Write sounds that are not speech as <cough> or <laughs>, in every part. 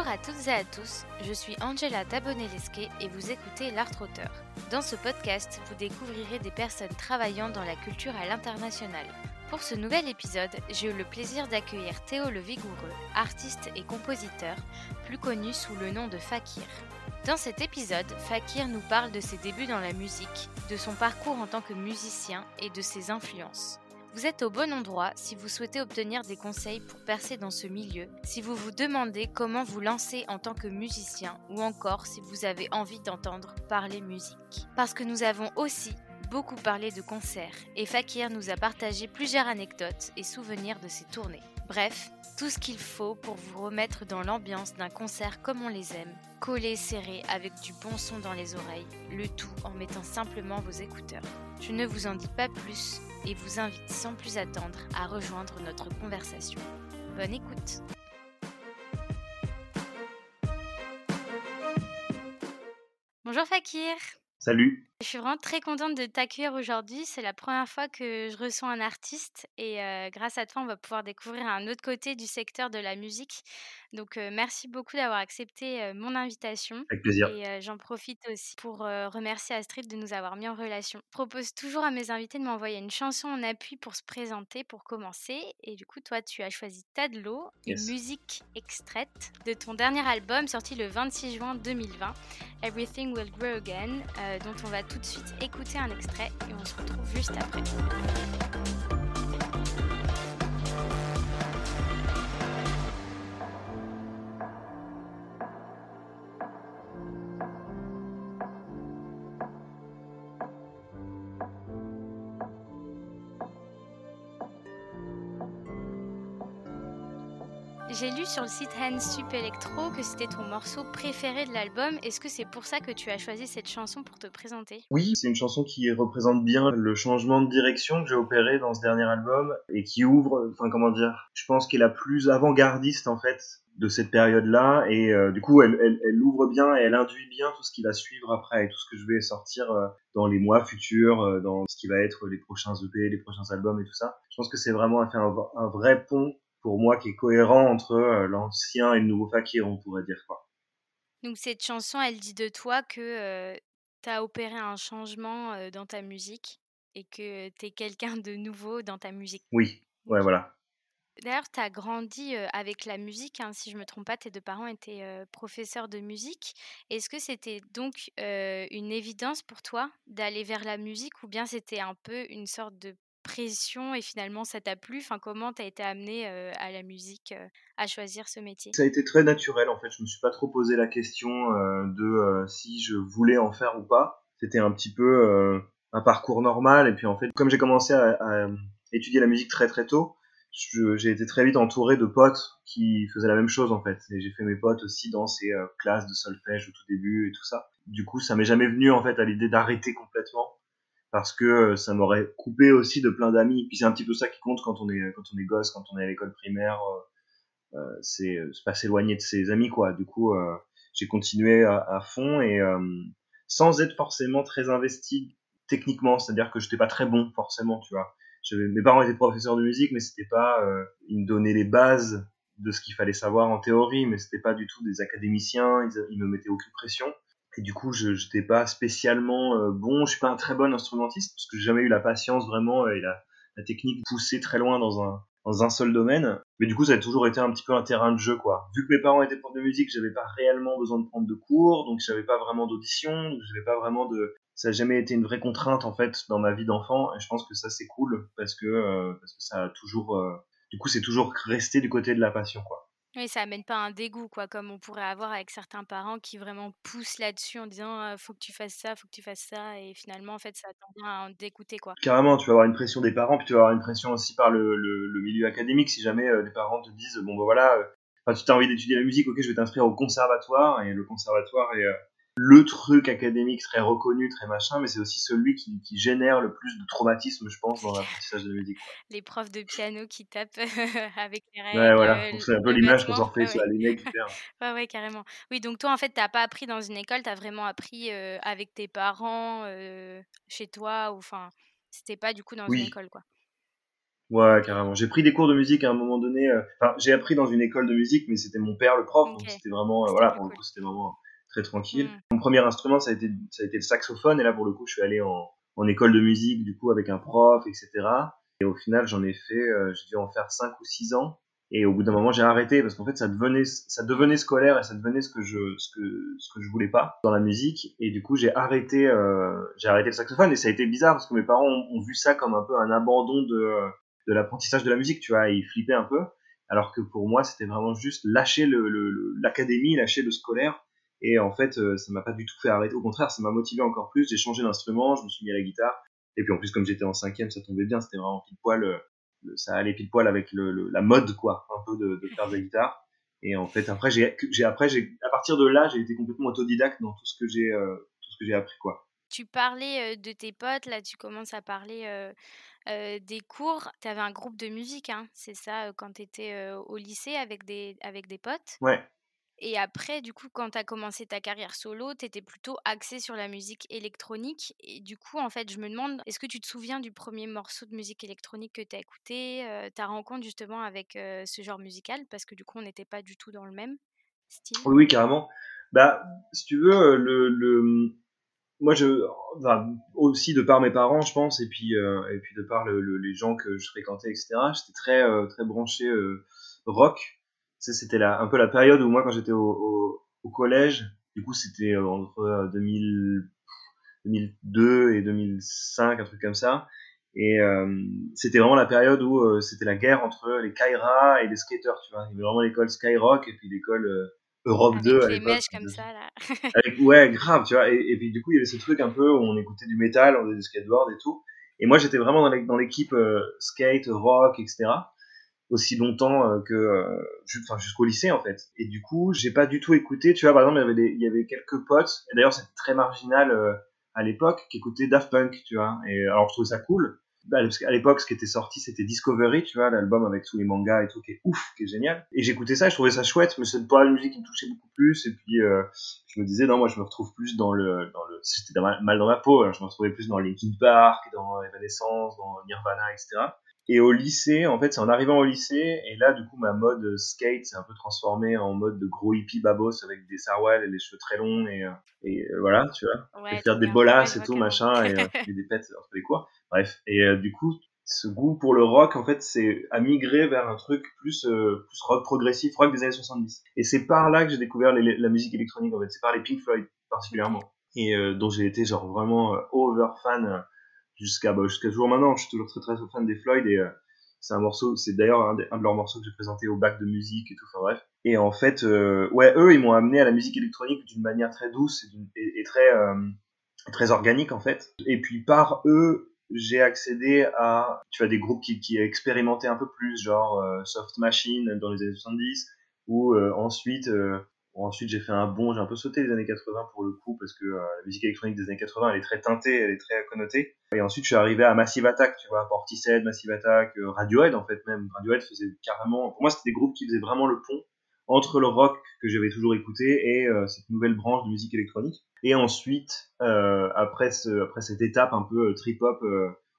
Bonjour à toutes et à tous, je suis Angela Tabonelesque et vous écoutez L'Art Auteur. Dans ce podcast, vous découvrirez des personnes travaillant dans la culture à l'international. Pour ce nouvel épisode, j'ai eu le plaisir d'accueillir Théo le Vigoureux, artiste et compositeur, plus connu sous le nom de Fakir. Dans cet épisode, Fakir nous parle de ses débuts dans la musique, de son parcours en tant que musicien et de ses influences. Vous êtes au bon endroit si vous souhaitez obtenir des conseils pour percer dans ce milieu, si vous vous demandez comment vous lancer en tant que musicien ou encore si vous avez envie d'entendre parler musique. Parce que nous avons aussi beaucoup parlé de concerts et Fakir nous a partagé plusieurs anecdotes et souvenirs de ses tournées. Bref, tout ce qu'il faut pour vous remettre dans l'ambiance d'un concert comme on les aime, collé serré avec du bon son dans les oreilles, le tout en mettant simplement vos écouteurs. Je ne vous en dis pas plus et vous invite sans plus attendre à rejoindre notre conversation. Bonne écoute Bonjour Fakir Salut Je suis vraiment très contente de t'accueillir aujourd'hui. C'est la première fois que je reçois un artiste et euh, grâce à toi, on va pouvoir découvrir un autre côté du secteur de la musique. Donc, euh, merci beaucoup d'avoir accepté euh, mon invitation. Avec plaisir. Et j'en profite aussi pour remercier Astrid de nous avoir mis en relation. Je propose toujours à mes invités de m'envoyer une chanson en appui pour se présenter, pour commencer. Et du coup, toi, tu as choisi Tadlo, Yes. une musique extraite de ton dernier album sorti le 26 juin 2020, Everything Will Grow Again, dont on va tout de suite écouter un extrait et on se retrouve juste après. J'ai lu sur le site Hand Sup Electro que c'était ton morceau préféré de l'album. Est-ce que c'est pour ça que tu as choisi cette chanson pour te présenter? Oui, c'est une chanson qui représente bien le changement de direction que j'ai opéré dans ce dernier album et qui ouvre, enfin comment dire, je pense qu'elle est la plus avant-gardiste en fait de cette période-là et euh, du coup elle, ouvre bien et elle induit bien tout ce qui va suivre après et tout ce que je vais sortir euh, dans les mois futurs, euh, dans ce qui va être les prochains EP, les prochains albums et tout ça. Je pense que c'est vraiment un, un vrai pont pour moi qui est cohérent entre euh, l'ancien et le nouveau Fakir, on pourrait dire quoi. Donc cette chanson, elle dit de toi que tu as opéré un changement euh, dans ta musique et que tu es quelqu'un de nouveau dans ta musique. Oui, ouais voilà. D'ailleurs, tu as grandi euh, avec la musique, hein, si je me trompe pas, tes deux parents étaient euh, professeurs de musique. Est-ce que c'était donc euh, une évidence pour toi d'aller vers la musique ou bien c'était un peu une sorte de pression et finalement ça t'a plu? Comment tu as été amené à la musique, à choisir ce métier? Ça a été très naturel en fait. Je me suis pas trop posé la question de si je voulais en faire ou pas. C'était un petit peu un parcours normal. Et puis en fait, comme j'ai commencé à, à étudier la musique très très tôt, j'ai été très vite entouré de potes qui faisaient la même chose en fait. Et j'ai fait mes potes aussi dans ces classes de solfège au tout début et tout ça. Du coup, ça m'est jamais venu en fait à l'idée d'arrêter complètement parce que euh, ça m'aurait coupé aussi de plein d'amis. Puis c'est un petit peu ça qui compte quand on est quand on est gosse, quand on est à l'école primaire. euh, euh, c'est euh, pas s'éloigner de ses amis quoi du coup euh, j'ai continué à, à fond et euh, sans être forcément très investi techniquement c'est à dire que j'étais pas très bon forcément tu vois J'avais- mes parents étaient professeurs de musique mais c'était pas ils me donnaient les bases de ce qu'il fallait savoir en théorie mais c'était pas du tout des académiciens ils, ils me mettaient aucune pression et du coup je j'étais pas spécialement euh, bon je suis pas un très bon instrumentiste parce que j'ai jamais eu la patience vraiment et la, la technique poussée très loin dans un dans un seul domaine. Mais du coup, ça a toujours été un petit peu un terrain de jeu, quoi. Vu que mes parents étaient profs de musique, j'avais pas réellement besoin de prendre de cours, donc j'avais pas vraiment d'audition, j'avais pas vraiment de, ça a jamais été une vraie contrainte, en fait, dans ma vie d'enfant, et je pense que ça, c'est cool, parce que, euh, parce que ça a toujours, euh, du coup, c'est toujours resté du côté de la passion, quoi. Oui, ça amène pas un dégoût, quoi, comme on pourrait avoir avec certains parents qui vraiment poussent là-dessus en disant «Ah, faut que tu fasses ça, faut que tu fasses ça, et finalement, en fait, ça tend à dégoûter, quoi. Carrément, tu vas avoir une pression des parents, puis tu vas avoir une pression aussi par le, le, milieu académique. Si jamais les parents te disent, bon, bah voilà, euh, tu t'as envie d'étudier la musique, ok, je vais t'inscrire au conservatoire, et le conservatoire est euh, le truc académique très reconnu, très machin, mais c'est aussi celui qui, qui génère le plus de traumatisme, je pense, dans l'apprentissage de la musique. Les profs de piano qui tapent avec les Ouais, règles, voilà, euh, c'est un peu l'image qu'on s'en fait Ouais, sur ouais. les mecs hyper. Ouais, ouais, carrément. Oui, donc toi, en fait, t'as pas appris dans une école, t'as vraiment appris euh, avec tes parents, euh, chez toi, ou enfin, c'était pas du coup dans une école, quoi. Ouais, carrément. J'ai pris des cours de musique à un moment donné. euh, Enfin, j'ai appris dans une école de musique, mais c'était mon père le prof, donc c'était vraiment, euh, voilà, pour le coup, c'était vraiment très tranquille. Mm. Mon premier instrument, ça a été, ça a été le saxophone, et là, pour le coup, je suis allé en, en école de musique, du coup, avec un prof, etc. Et au final, j'en ai fait, euh, j'ai dû en faire 5 ou 6 ans. Et au bout d'un moment, j'ai arrêté parce qu'en fait, ça devenait, ça devenait scolaire et ça devenait ce que je, ce que, ce que je voulais pas dans la musique. Et du coup, j'ai arrêté, euh, j'ai arrêté le saxophone et ça a été bizarre parce que mes parents ont, ont vu ça comme un peu un abandon de, de l'apprentissage de la musique, tu vois. Et ils flippaient un peu. Alors que pour moi, c'était vraiment juste lâcher le, le- le- l'académie, lâcher le scolaire. Et en fait, euh, ça m'a pas du tout fait arrêter. Au contraire, ça m'a motivé encore plus. J'ai changé d'instrument, je me suis mis à la guitare. Et puis en plus, comme j'étais en cinquième, ça tombait bien. C'était vraiment pile poil. euh, ça allait pile poil avec le, le- la mode, quoi, un peu de, de faire de la guitare. Et en fait, après, j'ai, après, j'ai, à partir de là, j'ai été complètement autodidacte dans tout ce que j'ai, euh, tout ce que j'ai appris, quoi. Tu parlais de tes potes, là tu commences à parler euh, euh, des cours. Tu avais un groupe de musique, hein, c'est ça, quand tu étais au lycée avec des, avec des potes? Ouais. Et après, du coup, quand tu as commencé ta carrière solo, tu étais plutôt axé sur la musique électronique. Et du coup, en fait, je me demande, est-ce que tu te souviens du premier morceau de musique électronique que tu as écouté, euh, ta rencontre justement avec euh, ce genre musical? Parce que du coup, on n'était pas du tout dans le même style. Oui, carrément. Bah, si tu veux, euh, le, le, moi, je, aussi de par mes parents, je pense, et puis, et puis de par le, le- les gens que je fréquentais, etc. J'étais très, très branché rock. C'était un peu la période où moi, quand j'étais au, au, au collège, du coup, c'était euh, entre euh, 2000, 2002 et 2005, un truc comme ça. Et euh, c'était vraiment la période où euh, c'était la guerre entre les Kaira et les skaters, tu vois. Il y avait vraiment l'école Skyrock et puis l'école euh, Europe Avec 2 à les mèches comme ça, là. <laughs> Avec- ouais, grave, tu vois. Et, et puis du coup, il y avait ce truc un peu où on écoutait du métal, on faisait du skateboard et tout. Et moi, j'étais vraiment dans l'é- dans l'équipe euh, skate, rock, etc. Aussi longtemps euh, que, euh, enfin, jusqu'au lycée en fait. Et du coup, j'ai pas du tout écouté. Tu vois, par exemple, il y avait, des, il y avait quelques potes. Et d'ailleurs, c'était très marginal euh, à l'époque qui écoutaient Daft Punk, tu vois. Et alors, je trouvais ça cool. Bah, parce qu'à l'époque, ce qui était sorti, c'était Discovery, tu vois, l'album avec tous les mangas et tout, qui est ouf, qui est génial. Et j'écoutais ça, je trouvais ça chouette, mais c'est pas la musique qui me touchait beaucoup plus. Et puis, euh, je me disais, non, moi, je me retrouve plus dans le, dans le, mal dans ma peau, alors je me retrouvais plus dans Linkin Park, dans Evanescence, dans Nirvana, etc. Et au lycée, en fait, c'est en arrivant au lycée, et là, du coup, ma mode euh, skate s'est un peu transformée en mode de gros hippie babos avec des sarouels et les cheveux très longs, et, euh, et euh, voilà, tu vois. Ouais, et faire des Ouais, et tout machin et <laughs> filer des pètes entre les cours. Bref. Et euh, du coup ce goût pour le rock en fait c'est à migrer vers un truc plus euh, plus rock progressif rock des années 70 et c'est par là que j'ai découvert les- la musique électronique en fait. C'est par les Pink Floyd particulièrement. Et euh, dont j'ai été genre vraiment over fan jusqu'à bah, jusqu'à toujours maintenant je suis toujours très très fan des Floyd et euh, c'est un morceau c'est d'ailleurs un, de leurs morceaux que j'ai présenté au bac de musique et tout enfin bref et en fait euh, ouais eux ils m'ont amené à la musique électronique d'une manière très douce et, très euh, très organique en fait. Et puis par eux, j'ai accédé à tu vois des groupes qui, expérimentaient un peu plus, genre Soft Machine dans les années 70, ou ensuite ensuite j'ai fait un bond, j'ai un peu sauté les années 80 pour le coup parce que euh, la musique électronique des années 80 elle est très teintée, elle est très connotée. Et ensuite je suis arrivé à Massive Attack, tu vois, Portishead, Massive Attack, euh, Radiohead en fait même. Radiohead faisait carrément, pour moi c'était des groupes qui faisaient vraiment le pont entre le rock que j'avais toujours écouté et euh, cette nouvelle branche de musique électronique. Et ensuite, après, après cette étape un peu trip-hop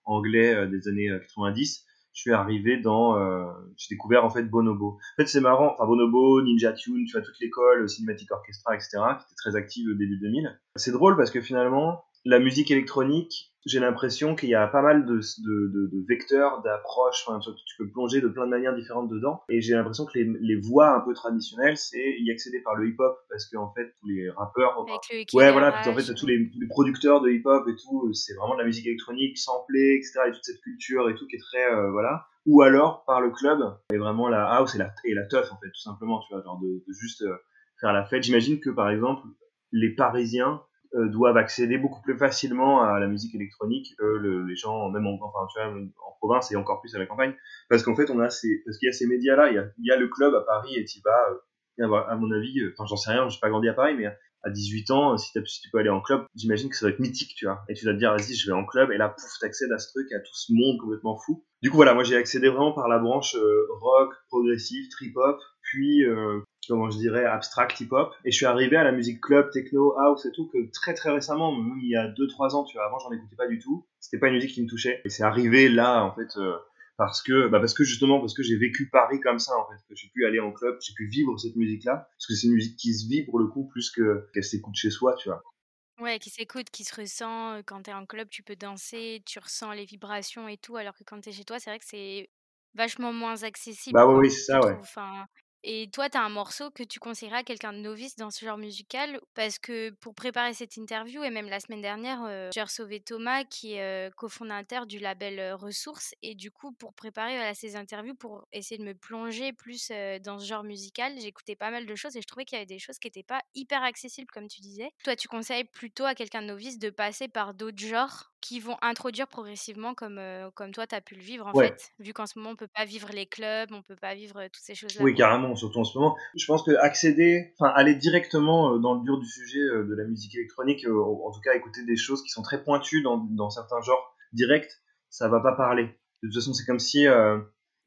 anglais des années euh, 90, je suis arrivé dans... Euh, j'ai découvert en fait Bonobo. En fait, c'est marrant, enfin Bonobo, Ninja Tune, tu vois, toute l'école, Cinematic Orchestra, etc., qui était très active au début 2000. C'est drôle parce que finalement, la musique électronique, j'ai l'impression qu'il y a pas mal de, de, de, de vecteurs, d'approches, enfin, tu, tu peux plonger de plein de manières différentes dedans. Et j'ai l'impression que les, les voies un peu traditionnelles, c'est y accéder par le hip-hop, parce qu'en fait, tous les rappeurs... Avec le Ouais, voilà, puis en fait, tous les, tous les producteurs de hip-hop et tout, c'est vraiment de la musique électronique, samplée, etc., et toute cette culture et tout qui est très, euh, voilà. Ou alors, par le club, et vraiment la house et la, et la teuf, en fait, tout simplement, tu vois, genre de, de juste euh, faire la fête. J'imagine que, par exemple, les Parisiens euh, doivent accéder beaucoup plus facilement à la musique électronique que le- les gens, même en, enfin, tu vois, en province et encore plus à la campagne. Parce qu'en fait, on a ces, parce qu'il y a ces médias-là, il y a, il y a le club à Paris et tu vas, euh, à mon avis, euh, enfin, j'en sais rien, j'ai pas grandi à Paris, mais à 18 ans, si, t'as- si tu peux aller en club, j'imagine que ça doit être mythique, tu vois. Et tu dois te dire, vas-y, je vais en club, et là, pouf, t'accèdes à ce truc, à tout ce monde complètement fou. Du coup, voilà, moi, j'ai accédé vraiment par la branche euh, rock, progressif, trip-hop, puis, euh, comment je dirais, abstract hip-hop. Et je suis arrivé à la musique club, techno, house et tout, que très très récemment, même il y a 2-3 ans, tu vois, avant, j'en écoutais pas du tout. C'était pas une musique qui me touchait. Et c'est arrivé là, en fait, euh, parce que bah parce que justement parce que j'ai vécu Paris comme ça en fait que j'ai pu aller en club j'ai pu vivre cette musique là parce que c'est une musique qui se vit pour le coup plus que qu'elle s'écoute chez soi tu vois Ouais, qui s'écoute, qui se ressent, heu, quand tu es en club, tu peux danser, tu ressens les vibrations et tout, alors que quand tu es chez toi, c'est vrai que c'est vachement moins accessible, bah oui c'est ça ouais. Enfin et toi, tu as un morceau que tu conseillerais à quelqu'un de novice dans ce genre musical? Parce que pour préparer cette interview et même la semaine dernière, j'ai reçu Thomas qui est, cofondateur du label, Ressources et du coup, pour préparer, ces interviews, pour essayer de me plonger plus, dans ce genre musical, j'écoutais pas mal de choses et je trouvais qu'il y avait des choses qui étaient pas hyper accessibles, comme tu disais. Toi, tu conseilles plutôt à quelqu'un de novice de passer par d'autres genres? Qui vont introduire progressivement comme, comme toi tu as pu le vivre, en ouais fait? Vu qu'en ce moment, on peut pas vivre les clubs, on peut pas vivre, toutes ces choses-là, Oui, carrément, surtout en ce moment. Je pense que accéder, enfin aller directement euh, dans le dur du sujet de la musique électronique, en tout cas écouter des choses qui sont très pointues dans, dans certains genres directs, ça va pas parler. De toute façon, c'est comme si,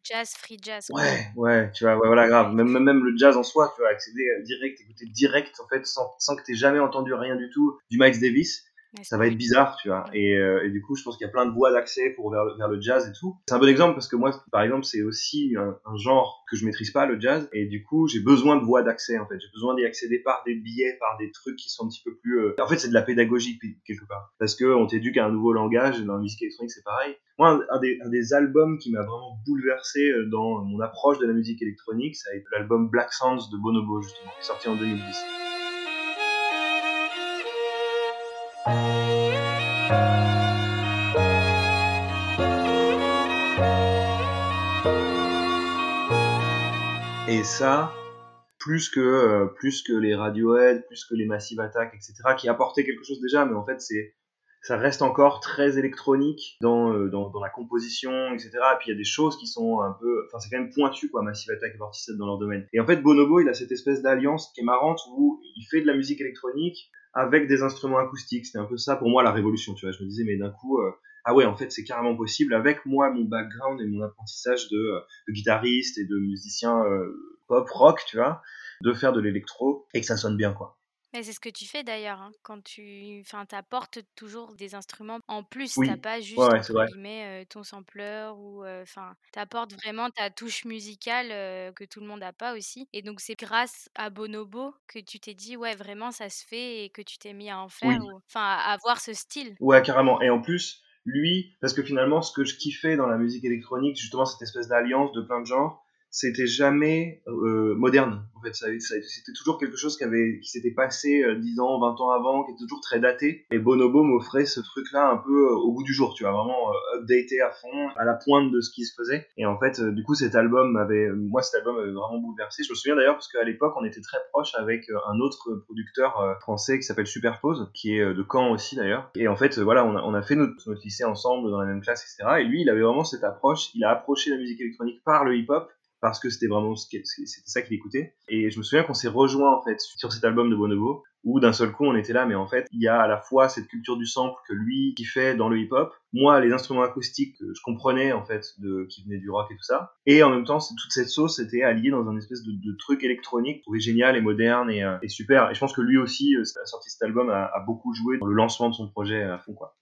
Jazz, free jazz, quoi. ouais, ouais, tu vois, ouais, voilà, grave. Même, même le jazz en soi, tu vois, accéder euh, direct, écouter direct, en fait, sans, sans que t'aies jamais entendu rien du tout du Miles Davis, ça va être bizarre, tu vois. Et, euh, et du coup, je pense qu'il y a plein de voies d'accès pour vers le, vers le jazz et tout. C'est un bon exemple parce que moi, par exemple, c'est aussi un, un genre que je maîtrise pas, le jazz. Et du coup, j'ai besoin de voies d'accès, en fait. J'ai besoin d'y accéder par des billets, par des trucs qui sont un petit peu plus... euh, En fait, c'est de la pédagogie, quelque part. Parce que on t'éduque à un nouveau langage, dans la musique électronique, c'est pareil. Moi, un, un des, un des albums qui m'a vraiment bouleversé euh, dans mon approche de la musique électronique, ça a été l'album Black Sounds de Bonobo, justement, sorti en 2010. Et ça, plus que euh, plus que les Radiohead, plus que les Massive Attack, etc., qui apportaient quelque chose déjà, mais en fait c'est ça reste encore très électronique dans, euh, dans, la composition, etc. Et puis il y a des choses qui sont un peu, enfin c'est quand même pointu quoi, Massive Attack et Portishead dans leur domaine. Et en fait Bonobo il a cette espèce d'alliance qui est marrante où il fait de la musique électronique avec des instruments acoustiques. C'était un peu ça pour moi la révolution, tu vois. Je me disais mais d'un coup euh, ah ouais en fait c'est carrément possible avec moi mon background et mon apprentissage de, euh, guitariste et de musicien euh, pop rock, tu vois, de faire de l'électro et que ça sonne bien quoi. Mais c'est ce que tu fais d'ailleurs, hein, quand tu enfin, apportes toujours des instruments en plus. Tu Oui, pas ouais, juste, ouais, entre guillemets, heu, ton sampleur ou, enfin, tu apportes vraiment ta touche musicale, que tout le monde a pas aussi et donc c'est grâce à Bonobo que tu t'es dit: «Ouais, vraiment ça se fait» et que tu t'es mis à en faire ou enfin, à avoir ce style, Ouais, carrément. Et en plus, lui, parce que finalement, ce que je kiffais dans la musique électronique, justement, cette espèce d'alliance de plein de genres, c'était jamais euh, moderne. En fait, ça, c'était toujours quelque chose qui avait, qui s'était passé euh, 10 ans, 20 ans avant, qui était toujours très daté. Et Bonobo m'offrait ce truc-là un peu euh, au goût du jour, tu vois, vraiment euh, updaté à fond, à la pointe de ce qui se faisait. Et en fait, euh, du coup, cet album m'avait, moi, cet album m'avait vraiment bouleversé. Je me souviens d'ailleurs parce qu'à l'époque, on était très proche avec un autre producteur français qui s'appelle Superpose, qui est de Caen aussi d'ailleurs. Et en fait, voilà, on a, on a fait notre, notre lycée ensemble dans la même classe, etc. Et lui, il avait vraiment cette approche. Il a approché la musique électronique par le hip-hop parce que c'était vraiment c'était ça qu'il écoutait. Et je me souviens qu'on s'est rejoint en fait sur cet album de Bonobo, où d'un seul coup on était là, mais en fait il y a à la fois cette culture du sample que lui qui fait dans le hip-hop, moi les instruments acoustiques que je comprenais en fait de qui venaient du rock et tout ça, et en même temps toute cette sauce était alliée dans un espèce de, truc électronique, trouvé génial et moderne et, euh, et super. Et je pense que lui aussi, euh, la sortie de cet album a, beaucoup joué dans le lancement de son projet à fond quoi.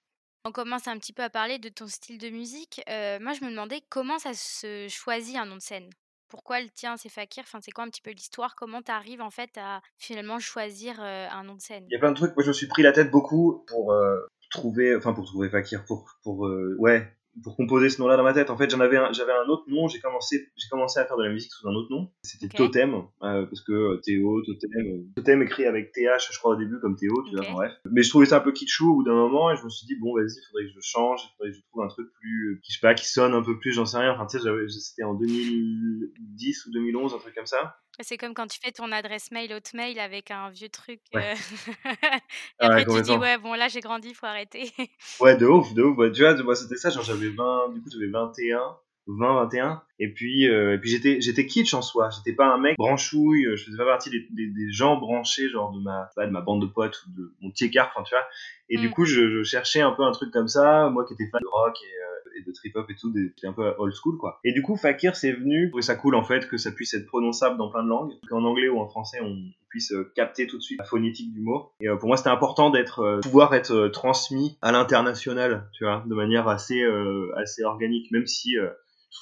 On commence un petit peu à parler de ton style de musique. Moi, je me demandais comment ça se choisit un nom de scène? Pourquoi le tien, c'est Fakir? Enfin, c'est quoi un petit peu l'histoire? Comment tu arrives, en fait, à finalement choisir, heu, un nom de scène? Il y a plein de trucs. Moi, je me suis pris la tête beaucoup pour euh, trouver, enfin pour trouver Fakir, pour pour euh, ouais, pour composer ce nom-là dans ma tête. En fait, j'en avais, un- j'avais un autre nom. J'ai commencé, j'ai commencé à faire de la musique sous un autre nom. C'était Totem, euh, parce que euh, Théo, Totem, euh, Totem écrit avec TH, je crois au début comme Théo, tu vois. bref. Mais je trouvais ça un peu kitschou au bout d'un moment, et je me suis dit bon, vas-y, faudrait que je change, faudrait que je trouve un truc plus, qui je sais pas, qui sonne un peu plus, j'en sais rien. Enfin, tu sais, c'était en 2010 ou 2011, un truc comme ça. C'est comme quand tu fais ton adresse mail Hotmail avec un vieux truc, heu Ouais, <laughs> et ouais, après tu dis. «Ouais, bon là, j'ai grandi, faut arrêter». Ouais, de <laughs> ouf, de ouf. Ouais, tu vois, moi, c'était ça, genre, j'avais 20, du coup, j'avais 21, 20, 21. Et puis, euh, et puis j'étais, j'étais kitsch en soi. J'étais pas un mec branchouille, euh, je faisais pas partie des, des, des gens branchés, genre, de ma, de ma bande de potes ou de mon petit écart, enfin, tu vois. Et du Mmh. coup, je, je cherchais un peu un truc comme ça, moi qui étais fan de rock et, euh, et de trip-hop et tout, des- un peu old school, quoi. Et du coup, Fakir, c'est venu, trouvais ça cool, en fait, que ça puisse être prononçable dans plein de langues, qu'en anglais ou en français, on puisse euh, capter tout de suite la phonétique du mot. Et euh, pour moi, c'était important d'être, euh, pouvoir être transmis à l'international, tu vois, de manière assez, assez organique, même si,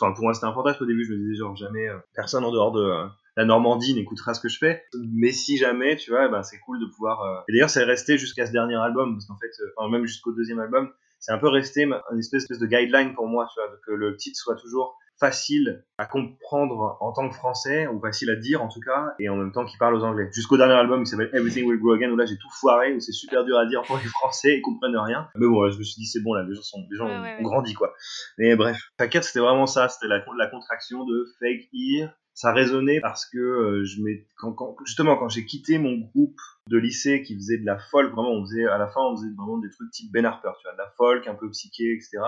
enfin pour moi c'était un fantasme au début, je me disais genre jamais personne en dehors de la Normandie n'écoutera ce que je fais. Mais si jamais, tu vois, ben, c'est cool de pouvoir. Et d'ailleurs, c'est resté jusqu'à ce dernier album, parce qu'en fait, enfin, même jusqu'au deuxième album, c'est un peu resté une espèce, de guideline pour moi, tu vois, que le titre soit toujours facile à comprendre en tant que français, ou facile à dire en tout cas, et en même temps qui parle aux anglais. Jusqu'au dernier album qui s'appelle Everything Will Grow Again, où là j'ai tout foiré, où c'est super dur à dire pour les français, ils comprennent rien. Mais bon, je me suis dit c'est bon, là, les gens, sont, les gens ont, grandi quoi. Mais bref, Paquette c'était vraiment ça, c'était la, la contraction de fake ear, ça résonnait parce que euh, je quand, quand, justement quand j'ai quitté mon groupe de lycée qui faisait de la folk, vraiment on faisait à la fin on faisait vraiment des trucs type Ben Harper, tu vois, de la folk un peu psyché, etc.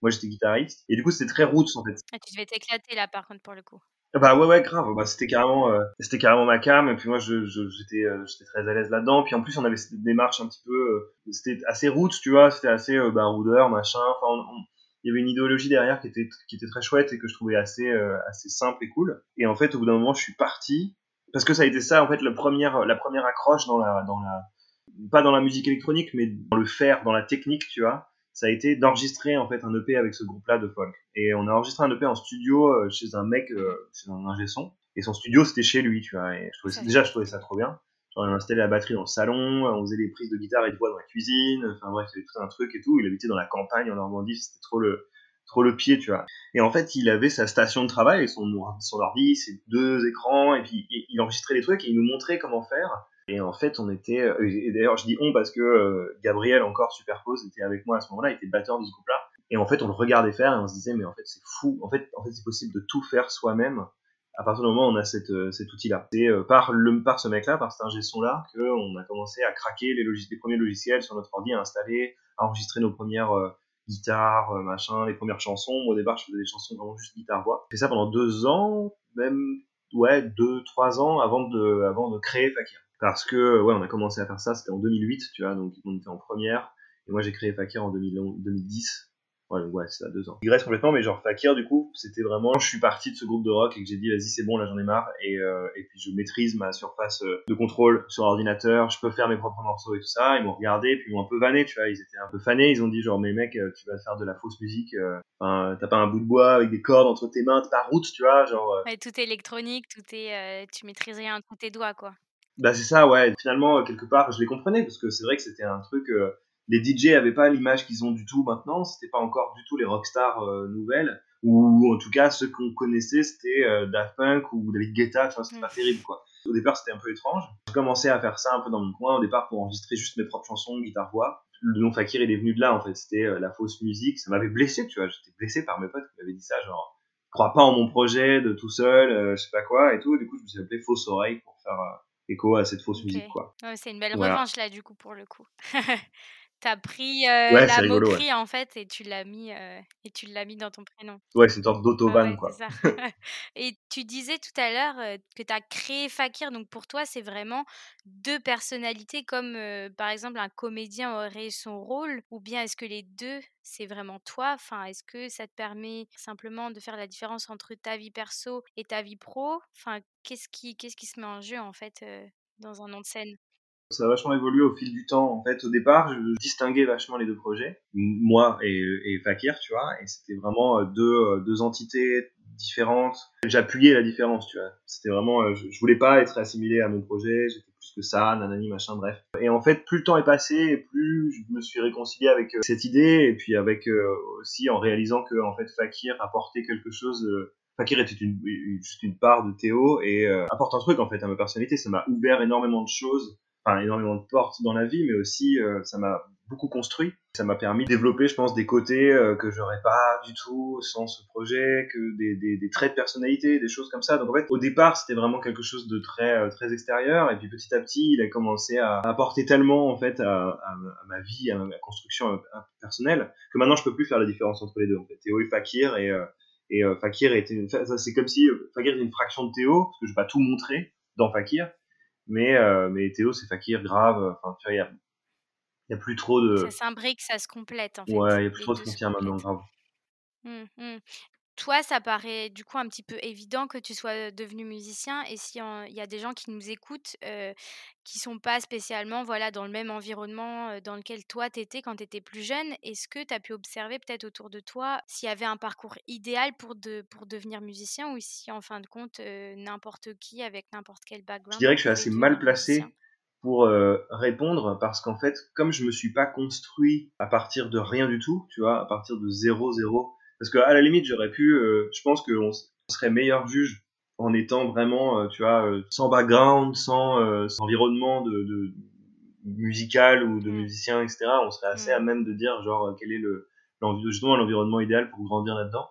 Moi j'étais guitariste et du coup c'était très roots en fait. Ah, tu devais t'éclater là par contre pour le coup. Bah ouais ouais grave, bah, c'était carrément euh, c'était carrément ma cam et puis moi je, j'étais euh, j'étais très à l'aise là-dedans puis en plus on avait cette démarche un petit peu c'était assez roots tu vois c'était assez baroudeur machin enfin on, il y avait une idéologie derrière qui était qui était très chouette et que je trouvais assez euh, assez simple et cool. Et en fait, au bout d'un moment, je suis parti parce que ça a été ça en fait la première la première accroche dans la dans la pas dans la musique électronique mais dans le faire, dans la technique, tu vois. Ça a été d'enregistrer en fait un EP avec ce groupe-là de folk. Et on a enregistré un EP en studio euh, chez un mec, euh, chez un ingé son. Et son studio c'était chez lui, tu vois. Et je trouvais déjà je trouvais ça trop bien on a installé la batterie dans le salon, on faisait des prises de guitare et de voix dans la cuisine, enfin bref, il y avait tout un truc et tout. Il habitait dans la campagne en Normandie, c'était trop le, trop le pied, tu vois. Et en fait, il avait sa station de travail, son, son ordi, ses deux écrans, et puis il enregistrait les trucs et il nous montrait comment faire. Et en fait, on était. Euh, et d'ailleurs, je dis on parce que euh, Gabriel, encore superpose, était avec moi à ce moment-là, il était batteur de ce groupe-là. Et en fait, on le regardait faire et on se disait, mais en fait, c'est fou. En fait, en fait c'est possible de tout faire soi-même à partir du moment où on a euh, cet outil-là. C'est euh, par, ce mec-là, par cet ingé son-là, qu'on a commencé à craquer les, premiers logiciels sur notre ordi, à installer, à enregistrer nos premières euh, guitares, machin, les premières chansons. Moi, au départ, je faisais des chansons vraiment juste guitare-voix. J'ai fait ça pendant deux ans, même, ouais, deux, trois ans avant de, avant de créer Fakir. Parce que, ouais, on a commencé à faire ça, c'était en 2008, tu vois, donc on était en première. Et moi, j'ai créé Fakir en 2010. Ouais, ouais, c'est à deux ans. Il reste complètement, mais genre Fakir, du coup, c'était vraiment, je suis parti de ce groupe de rock et que j'ai dit, vas-y, c'est bon, là j'en ai marre. Et, euh, et puis je maîtrise ma surface euh, de contrôle sur ordinateur, je peux faire mes propres morceaux et tout ça. Ils m'ont regardé, puis ils m'ont un peu vanné, tu vois, ils étaient un peu fanés, ils ont dit, genre, mais mec, euh, tu vas faire de la fausse musique, enfin, t'as pas un bout de bois avec des cordes entre tes mains, t'as pas route, tu vois, genre. Ouais, tout est électronique, tout est, tu maîtrises rien entre tes doigts, quoi. Bah c'est ça, ouais. Finalement, quelque part, je les comprenais parce que c'est vrai que c'était un truc les DJ avaient pas l'image qu'ils ont du tout maintenant. C'était pas encore du tout les rockstars euh, nouvelles. Ou en tout cas, ceux qu'on connaissait, c'était euh, Daft Punk ou David Guetta. Tu vois, c'était pas terrible, quoi. Au départ, c'était un peu étrange. J'ai commencé à faire ça un peu dans mon coin au départ pour enregistrer juste mes propres chansons, guitare-voix. Le nom Fakir, il est venu de là, en fait. C'était euh, la fausse musique. Ça m'avait blessé, tu vois. J'étais blessé par mes potes qui m'avaient dit ça, genre, crois pas en mon projet de tout seul, je sais pas quoi, et tout. du coup, je me suis appelé Fausse Oreille pour faire écho à cette fausse musique, quoi. Ouais, c'est une belle revanche, là, du coup, pour le coup. <laughs> T'as pris la moquerie en fait et tu l'as mis et tu l'as mis dans ton prénom. Ouais, c'est une sorte d'autoban quoi. <laughs> <laughs> et tu disais tout à l'heure que tu as créé Fakir, donc pour toi c'est vraiment deux personnalités comme par exemple un comédien aurait son rôle ou bien est-ce que les deux c'est vraiment toi? Enfin, est-ce que ça te permet simplement de faire la différence entre ta vie perso et ta vie pro? Enfin, qu'est-ce qui qu'est-ce qui se met en jeu en fait dans un nom de scène? Ça a vachement évolué au fil du temps. En fait, au départ, je distinguais vachement les deux projets, moi et, Fakir, tu vois, et c'était vraiment euh, deux, euh, deux entités différentes. J'appuyais la différence, tu vois. C'était vraiment, euh, je, voulais pas être assimilé à mon projet, j'étais plus que ça, nanani, machin, bref. Et en fait, plus le temps est passé, et plus je me suis réconcilié avec cette idée, et puis avec aussi en réalisant que, en fait, Fakir apportait quelque chose Fakir était juste une part de Théo et apporte un truc en fait à ma personnalité. Ça m'a ouvert énormément de choses enfin, énormément de portes dans la vie, mais aussi euh, ça m'a beaucoup construit. Ça m'a permis de développer, je pense, des côtés euh, que j'aurais pas du tout sans ce projet, que des, des, des, traits de personnalité, des choses comme ça. Donc en fait, au départ, c'était vraiment quelque chose de très euh, très extérieur, et puis petit à petit, il a commencé à apporter tellement en fait à, à, ma vie, à ma construction personnelle, que maintenant je peux plus faire la différence entre les deux. En fait, Théo et Fakir, et et Fakir était, c'est comme si Fakir était une fraction de Théo, parce que je vais pas tout montrer dans Fakir, mais, euh, mais Théo, c'est Fakir, grave. Enfin, tu vois, il y a, y a, plus trop de. Ça s'imbrique, ça se complète. En fait. Ouais, il y a plus trop de frontières maintenant, grave. Mmh, mmh. Toi, ça paraît du coup un petit peu évident que tu sois devenu musicien et si il y a des gens qui nous écoutent, euh, qui sont pas spécialement voilà, dans le même environnement euh, dans lequel toi t'étais quand tu étais plus jeune, est-ce que tu as pu observer peut-être autour de toi s'il y avait un parcours idéal pour, de, pour devenir musicien ou si en fin de compte euh, n'importe qui avec n'importe quel background Je dirais que je suis assez mal placé pour répondre parce qu'en fait, comme je me suis pas construit à partir de rien du tout, tu vois, à partir de zéro zéro parce qu'à la limite, j'aurais pu, euh, je pense qu'on serait meilleur juge en étant vraiment, euh, tu vois, euh, sans background, sans, environnement de, musical ou de mm. musicien, etc. On serait assez mm. à même de dire, genre, quel est le, justement l'environnement idéal pour grandir là-dedans.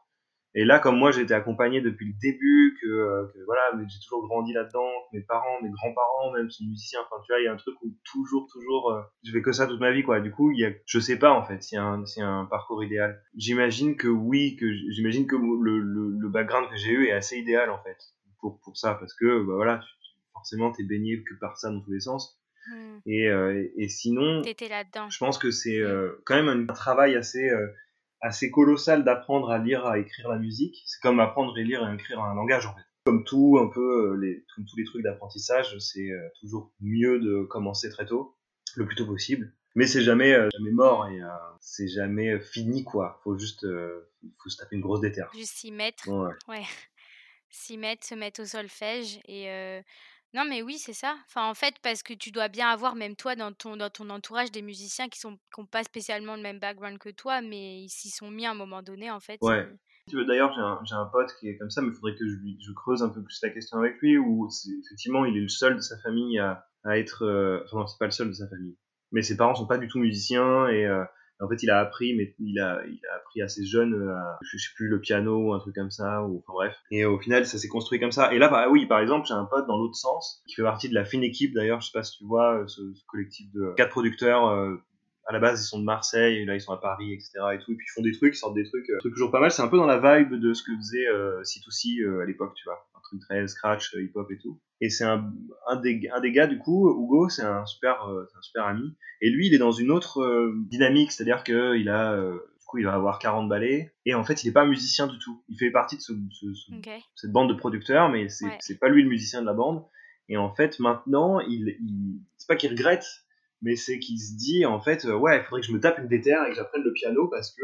Et là, comme moi, j'ai été accompagné depuis le début, que, euh, que voilà, j'ai toujours grandi là-dedans, mes parents, mes grands-parents même sont musiciens. Enfin, tu vois, il y a un truc où toujours, toujours, euh, je fais que ça toute ma vie, quoi. Du coup, il y a, je sais pas en fait a un, a un parcours idéal. J'imagine que oui, que j'imagine que le, le, le background que j'ai eu est assez idéal en fait pour pour ça, parce que bah voilà, forcément, t'es baigné que par ça dans tous les sens. Hmm. Et, euh, et, sinon, là-dedans. je pense que c'est euh, quand même un, travail assez assez colossal d'apprendre à lire, à écrire la musique. C'est comme apprendre à lire et à écrire un langage en fait. Comme tout, un peu, euh, les, comme tous les trucs d'apprentissage, c'est euh, toujours mieux de commencer très tôt, le plus tôt possible. Mais c'est jamais, euh, jamais mort et c'est jamais fini quoi. Faut juste, faut se taper une grosse déterre. Juste s'y mettre. Ouais. ouais. <laughs> S'y mettre, se mettre au solfège et non, mais oui, c'est ça. Enfin, en fait, parce que tu dois bien avoir, même toi, dans ton, dans ton entourage, des musiciens qui sont qui pas spécialement le même background que toi, mais ils s'y sont mis à un moment donné, en fait. Ouais. D'ailleurs, j'ai un, j'ai un pote qui est comme ça, mais il faudrait que je, je creuse un peu plus la question avec lui, où effectivement, il est le seul de sa famille à, à être... Euh, enfin, non, c'est pas le seul de sa famille. Mais ses parents sont pas du tout musiciens, et... Euh, en fait, il a appris, mais il a, il a appris assez jeune, euh, à, je sais plus, le piano ou un truc comme ça, ou enfin bref. Et au final, ça s'est construit comme ça. Et là, bah oui, par exemple, j'ai un pote dans l'autre sens, qui fait partie de la fine équipe d'ailleurs, je sais pas si tu vois, euh, ce, collectif de quatre producteurs. Euh, à la base, ils sont de Marseille, là, ils sont à Paris, etc. et tout. Et puis, ils font des trucs, ils sortent des trucs, trucs toujours pas mal. C'est un peu dans la vibe de ce que faisait euh, C2C à l'époque, tu vois. Très scratch, hip-hop et tout. Et c'est un, un, des, un des gars, du coup, Hugo, c'est un super, un super ami. Et lui, il est dans une autre euh, dynamique, c'est-à-dire qu'il a, euh, du coup, il va avoir 40 ballets. Et en fait, il n'est pas musicien du tout. Il fait partie de ce, cette bande de producteurs, mais c'est ouais. pas lui le musicien de la bande. Et en fait, maintenant, il, il c'est pas qu'il regrette, mais c'est qu'il se dit en fait euh, ouais il faudrait que je me tape une déterre et que j'apprenne le piano parce que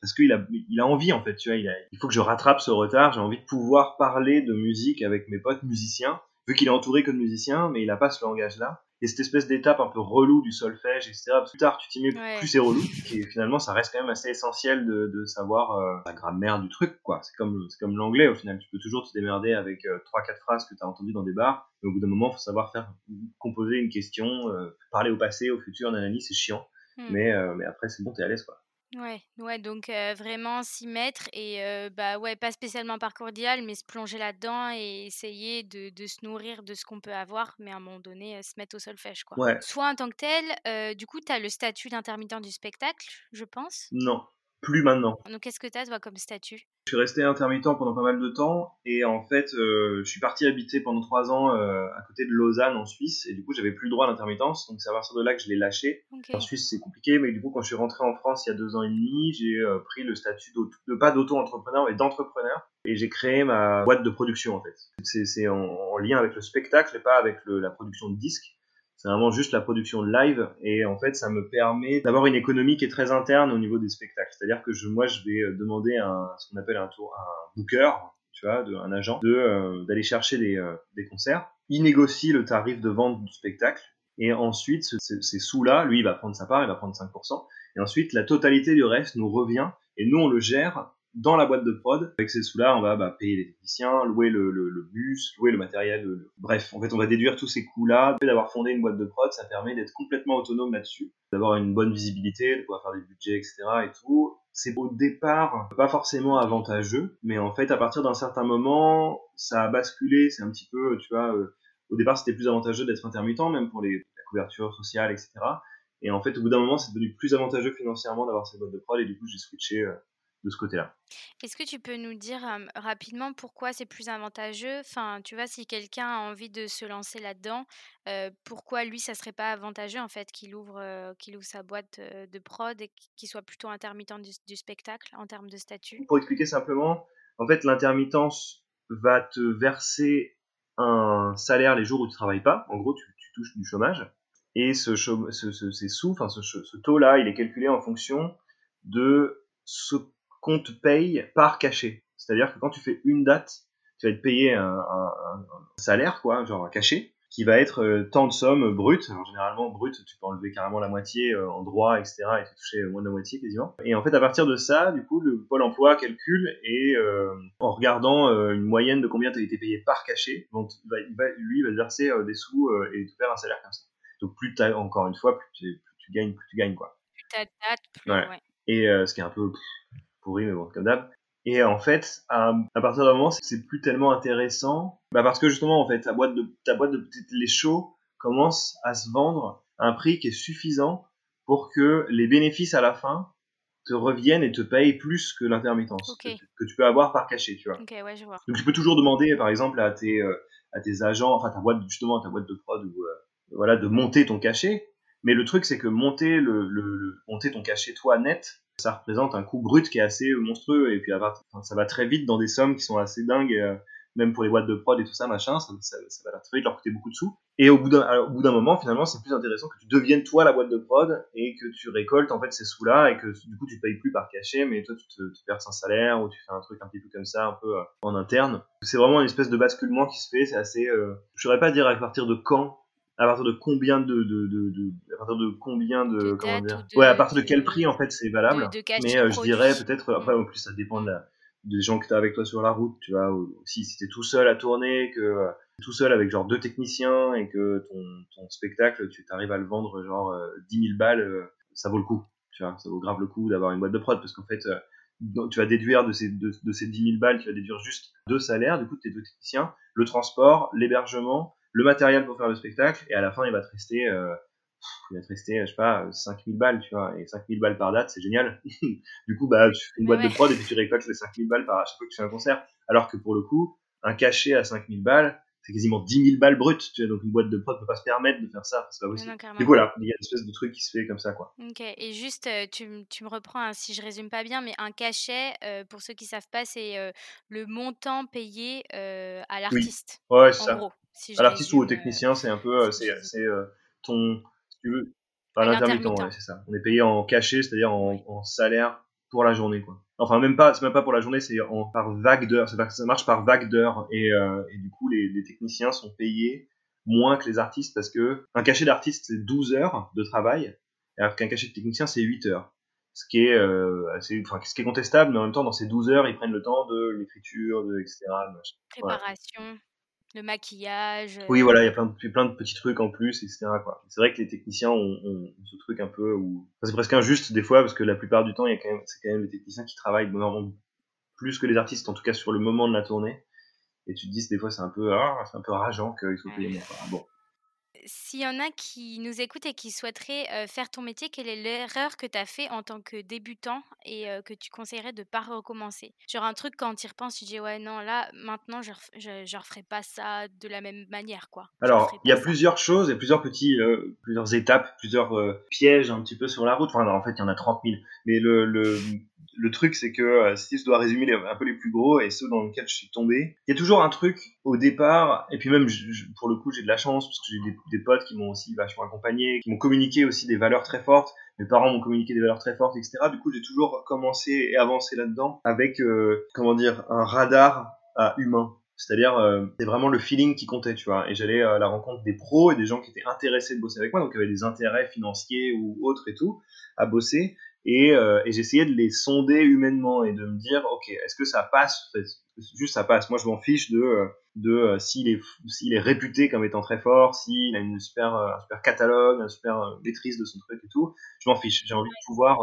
parce qu'il a il a envie en fait tu vois il, il faut que je rattrape ce retard j'ai envie de pouvoir parler de musique avec mes potes musiciens vu qu'il est entouré que de musiciens mais il a pas ce langage là et cette espèce d'étape un peu relou du solfège, etc. Plus tard, tu t'y mets, plus c'est relou. Et finalement, ça reste quand même assez essentiel de, de savoir euh, la grammaire du truc, quoi. C'est comme, c'est comme l'anglais, au final. Tu peux toujours te démerder avec euh, trois, quatre phrases que tu as entendues dans des bars. Mais au bout d'un moment, il faut savoir faire, composer une question, euh, parler au passé, au futur, nanani, c'est chiant. Hmm. Mais, mais après, c'est bon, t'es à l'aise, quoi. Ouais, ouais, donc vraiment s'y mettre et bah ouais, pas spécialement parcours idéal, mais se plonger là-dedans et essayer de, de se nourrir de ce qu'on peut avoir, mais à un moment donné, se mettre au solfège, quoi. Ouais. Soit en tant que tel, du coup, tu as le statut d'intermittent du spectacle, je pense? Non, plus maintenant. Donc qu'est-ce que tu as, toi, comme statut? Je suis resté intermittent pendant pas mal de temps et en fait, euh, je suis parti habiter pendant trois ans euh, à côté de Lausanne en Suisse et du coup, j'avais plus le droit à l'intermittence. Donc c'est à partir de là que je l'ai lâché. En Suisse, c'est compliqué, mais du coup, quand je suis rentré en France il y a deux ans et demi, j'ai euh, pris le statut de pas d'auto-entrepreneur mais d'entrepreneur et j'ai créé ma boîte de production en fait. C'est en, en, lien avec le spectacle et pas avec le, la production de disques. C'est vraiment juste la production live et en fait ça me permet d'avoir une économie qui est très interne au niveau des spectacles. C'est-à-dire que moi je vais euh, demander un, ce qu'on appelle un tour, un booker, tu vois, de, un agent, euh, d'aller chercher euh, des concerts. Il négocie le tarif de vente du spectacle et ensuite ces sous-là, lui il va prendre sa part, il va prendre 5%. Et ensuite la totalité du reste nous revient et nous on le gère dans la boîte de prod. Avec ces sous-là, on va bah, payer les techniciens, louer le, le, le bus, louer le matériel. Bref, en fait, on va déduire tous ces coûts-là. D'avoir fondé une boîte de prod, ça permet d'être complètement autonome là-dessus, d'avoir une bonne visibilité, de pouvoir faire des budgets, etc. et tout. C'est au départ pas forcément avantageux, mais en fait, à partir d'un certain moment, ça a basculé. C'est un petit peu, tu vois, euh, au départ, c'était plus avantageux d'être intermittent, même pour les, la couverture sociale, etc. Et en fait, au bout d'un moment, c'est devenu plus avantageux financièrement d'avoir cette boîte de prod, et du coup, j'ai switché. Euh, de ce côté-là. Est-ce que tu peux nous dire rapidement pourquoi c'est plus avantageux? Enfin, tu vois, si quelqu'un a envie de se lancer là-dedans, pourquoi lui, ça serait pas avantageux en fait qu'il ouvre, qu'il ouvre sa boîte de prod et qu'il soit plutôt intermittent du, spectacle en termes de statut? Pour expliquer simplement, en fait, l'intermittence va te verser un salaire les jours où tu travailles pas. En gros, tu, touches du chômage. Et ce, ces sous, enfin ce, ce taux-là, il est calculé en fonction de ce qu'on te paye par cachet. C'est-à-dire que quand tu fais une date, tu vas être payé un, salaire, quoi, genre un cachet, qui va être euh, tant de sommes brutes. Alors, généralement, brut, tu peux enlever carrément la moitié euh, en droit, etc., et tu toucher moins de la moitié quasiment. Et en fait, à partir de ça, du coup, le Pôle emploi calcule et euh, en regardant une moyenne de combien tu as été payé par cachet, donc lui, il va te verser des sous et te faire un salaire comme ça. Donc, plus tu encore une fois, plus tu, gagnes, plus tu gagnes, quoi. Plus tu date, plus. Ouais. Et ce qui est un peu pourri, mais bon, comme d'hab. Et en fait, à, partir d'un moment, c'est plus tellement intéressant, bah parce que justement, en fait, ta boîte de, ta boîte de les shows commence à se vendre à un prix qui est suffisant pour que les bénéfices à la fin te reviennent et te payent plus que l'intermittence que, tu peux avoir par cachet, tu vois. ouais, je vois. Donc tu peux toujours demander, par exemple, à tes, euh, à tes agents, enfin ta boîte justement, ta boîte de prod, ou, euh, voilà, de monter ton cachet. Mais le truc, c'est que monter le, le, monter ton cachet toi net, ça représente un coût brut qui est assez monstrueux et puis ça va très vite dans des sommes qui sont assez dingues euh, même pour les boîtes de prod et tout ça machin ça, ça, va très vite leur coûter beaucoup de sous. Et au bout d'un moment finalement c'est plus intéressant que tu deviennes toi la boîte de prod et que tu récoltes en fait ces sous là et que du coup tu te payes plus par cachet mais toi tu te, tu verses un salaire ou tu fais un truc un petit peu comme ça un peu euh, en interne. C'est vraiment une espèce de basculement qui se fait c'est assez euh, je saurais pas dire à partir de quand à partir de combien de, de, de, de à partir de combien de, comment dire ouais à partir de quel prix en fait c'est valable. mais euh, je dirais peut-être après en plus ça dépend de la, des gens que tu as avec toi sur la route tu vois si si t'es tout seul à tourner que euh, tout seul avec genre deux techniciens et que ton, ton spectacle tu t'arrives à le vendre genre euh, 10 000 balles euh, ça vaut le coup tu vois ça vaut grave le coup d'avoir une boîte de prod parce qu'en fait tu vas déduire de ces, de, de, ces 10 000 balles, tu vas déduire juste deux salaires, du coup, tes deux techniciens, le transport, l'hébergement, le matériel pour faire le spectacle, et à la fin, il va te rester, euh, il va te rester, je sais pas, 5000 balles, tu vois, et 5000 balles par date, c'est génial. <laughs> du coup, bah, tu fais une boîte de prod et puis tu récoltes les 5000 balles par à chaque fois que tu fais un concert. Alors que pour le coup, un cachet à 5000 balles, c'est quasiment 10 000 balles brutes, tu vois, donc une boîte de prod peut pas se permettre de faire ça, c'est pas possible. du coup, voilà, il y a une espèce de truc qui se fait comme ça, quoi. Ok, et juste, euh, tu, tu me reprends, hein, si je résume pas bien, mais un cachet, euh, pour ceux qui savent pas, c'est euh, le montant payé à l'artiste. Oui. Ouais, c'est ça. Gros, à l'artiste ou au technicien, c'est un peu, c'est ton, si tu veux, à l'intermittent, ouais, c'est ça. On est payé en cachet, c'est-à-dire en, en salaire pour la journée, quoi. Enfin, même pas, c'est même pas pour la journée, c'est par vague d'heures. Ça marche par vague d'heures. Et, euh, et, du coup, les, les, techniciens sont payés moins que les artistes parce que un cachet d'artiste, c'est 12 heures de travail, alors qu'un cachet de technicien, c'est 8 heures. Ce qui est, euh, assez, enfin, ce qui est contestable, mais en même temps, dans ces 12 heures, ils prennent le temps de l'écriture, de, etc. Préparation le maquillage. Oui, voilà, il y a plein de, plein de petits trucs en plus, etc. C'est vrai que les techniciens ont, ont, ce truc un peu où c'est presque injuste des fois parce que la plupart du temps, il y a quand même, c'est quand même les techniciens qui travaillent plus que les artistes, en tout cas sur le moment de la tournée. Et tu te dis des fois c'est un peu, ah, c'est un peu rageant qu'ils soient payés Bon s'il y en a qui nous écoutent et qui souhaiteraient faire ton métier, quelle est l'erreur que tu as fait en tant que débutant et que tu conseillerais de ne pas recommencer? Genre un truc quand tu y repenses, tu dis ouais non là maintenant je ne referai pas ça de la même manière quoi. Alors il y a plusieurs choses et plusieurs petits, plusieurs étapes, plusieurs pièges un petit peu sur la route. Enfin en fait il y en a 30 000. Mais le, le le truc, c'est que euh, si je dois résumer un peu les plus gros et ceux dans lesquels je suis tombé, il y a toujours un truc au départ, et puis même pour le coup j'ai de la chance parce que j'ai des, des, potes qui m'ont aussi vachement accompagné, qui m'ont communiqué aussi des valeurs très fortes, mes parents m'ont communiqué des valeurs très fortes, etc. Du coup j'ai toujours commencé et avancé là-dedans avec, euh, comment dire, un radar à humain. C'est-à-dire, euh, c'est vraiment le feeling qui comptait, tu vois. Et j'allais à la rencontre des pros et des gens qui étaient intéressés de bosser avec moi, donc qui avaient des intérêts financiers ou autres et tout, à bosser et, euh, et j'essayais de les sonder humainement et de me dire ok est-ce que ça passe juste ça passe. Moi je m'en fiche de euh, de euh, s'il est s'il est réputé comme étant très fort s'il a une super un super catalogue une super maîtrise de son truc et tout je m'en fiche. J'ai envie de pouvoir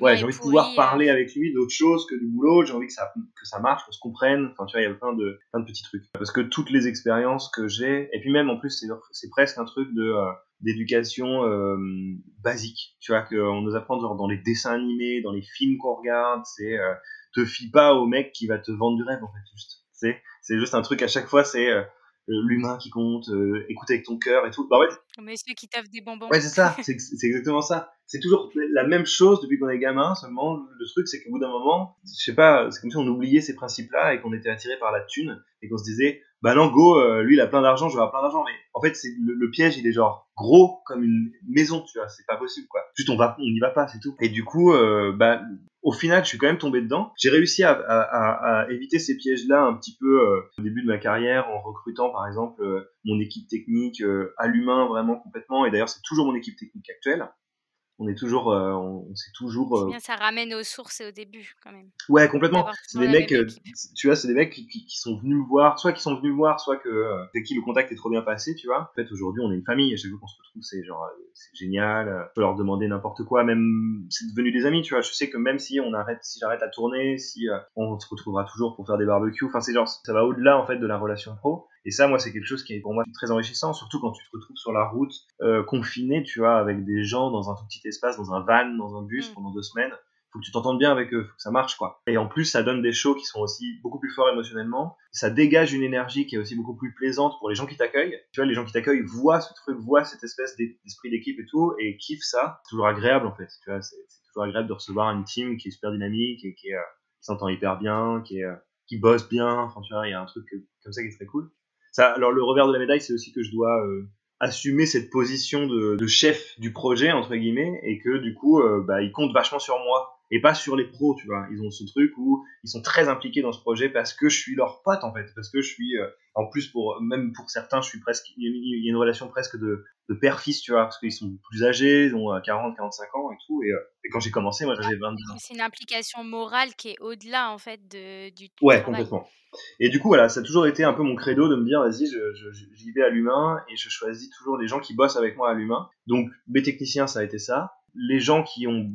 ouais j'ai envie de pouvoir parler avec lui d'autre chose que du boulot j'ai envie que ça que ça marche qu'on se comprenne. Enfin tu vois il y a plein de plein de petits trucs. Parce que toutes les expériences que j'ai et puis même en plus c'est c'est presque un truc de d'éducation euh, basique, tu vois, qu'on nous apprend genre, dans les dessins animés, dans les films qu'on regarde, c'est euh, te fie pas au mec qui va te vendre du rêve en fait, juste. C'est c'est juste un truc à chaque fois, c'est euh, l'humain qui compte, euh, écoute avec ton cœur et tout. Bah ouais. Mais celui qui taffent des bonbons. Ouais, c'est ça, <laughs> c'est c'est exactement ça. C'est toujours la même chose depuis qu'on est gamin, seulement le truc c'est qu'au bout d'un moment, je sais pas, c'est comme si on oubliait ces principes-là et qu'on était attiré par la thune et qu'on se disait, bah non, go, euh, lui il a plein d'argent, je vais avoir plein d'argent, mais en fait c'est le, le piège il est genre gros comme une maison, tu vois, c'est pas possible quoi. Juste on va, on n'y va pas, c'est tout. Et du coup, euh, bah au final, je suis quand même tombé dedans. J'ai réussi à, à, à, à éviter ces pièges-là un petit peu euh, au début de ma carrière en recrutant par exemple euh, mon équipe technique euh, à l'humain vraiment complètement. Et d'ailleurs, c'est toujours mon équipe technique actuelle. On est toujours, euh, on, on toujours. Euh, bien, ça ramène aux sources et au début quand même. Ouais, complètement. C'est des mecs, euh, tu vois, c'est des mecs qui, qui- qui sont venus me voir, soit qui sont venus me voir, soit que avec qui le contact est trop bien passé, tu vois. En fait, aujourd'hui, on est une famille. À chaque fois qu'on se retrouve, c'est genre, c'est génial. Je peux leur demander n'importe quoi, même c'est devenu des amis, tu vois. Je sais que même si on arrête, si j'arrête la tournée, si on se retrouvera toujours pour faire des barbecues. Enfin, c'est genre, ça va au-delà en fait de la relation pro. Et ça, moi, c'est quelque chose qui est pour moi très enrichissant, surtout quand tu te retrouves sur la route, euh, confiné, tu vois, avec des gens dans un tout petit espace, dans un van, dans un bus Mm. pendant deux semaines faut que tu t'entendes bien avec eux, faut que ça marche quoi. Et en plus, ça donne des shows qui sont aussi beaucoup plus forts émotionnellement. Ça dégage une énergie qui est aussi beaucoup plus plaisante pour les gens qui t'accueillent. Tu vois, les gens qui t'accueillent voient ce truc, voient cette espèce d'es- d'esprit d'équipe et tout, et kiffent ça. C'est toujours agréable en fait. Tu vois, c'est toujours agréable de recevoir une team qui est super dynamique et qui, euh, qui s'entend hyper bien, qui est, euh, qui bosse bien. Enfin, tu vois, il y a un truc comme ça qui est très cool. Alors le revers de la médaille, c'est aussi que je dois euh, assumer cette position de, chef du projet entre guillemets et que du coup, euh, bah, ils comptent vachement sur moi et pas sur les pros, tu vois. Ils ont ce truc où ils sont très impliqués dans ce projet parce que je suis leur pote en fait, parce que je suis euh, en plus pour même pour certains, je suis presque il y a une- relation presque de de père-fils, tu vois, parce qu'ils sont plus âgés, ils ont euh, 40, 45 ans et tout et, euh, et quand j'ai commencé, moi j'avais 22 ans. C'est une implication morale qui est au-delà en fait de, du, du Ouais, travail. complètement. Et du coup, voilà, ça a toujours été un peu mon credo de me dire, vas-y, j'y vais à l'humain et je choisis toujours les gens qui bossent avec moi à l'humain. Donc, mes techniciens, ça a été ça. Les gens qui ont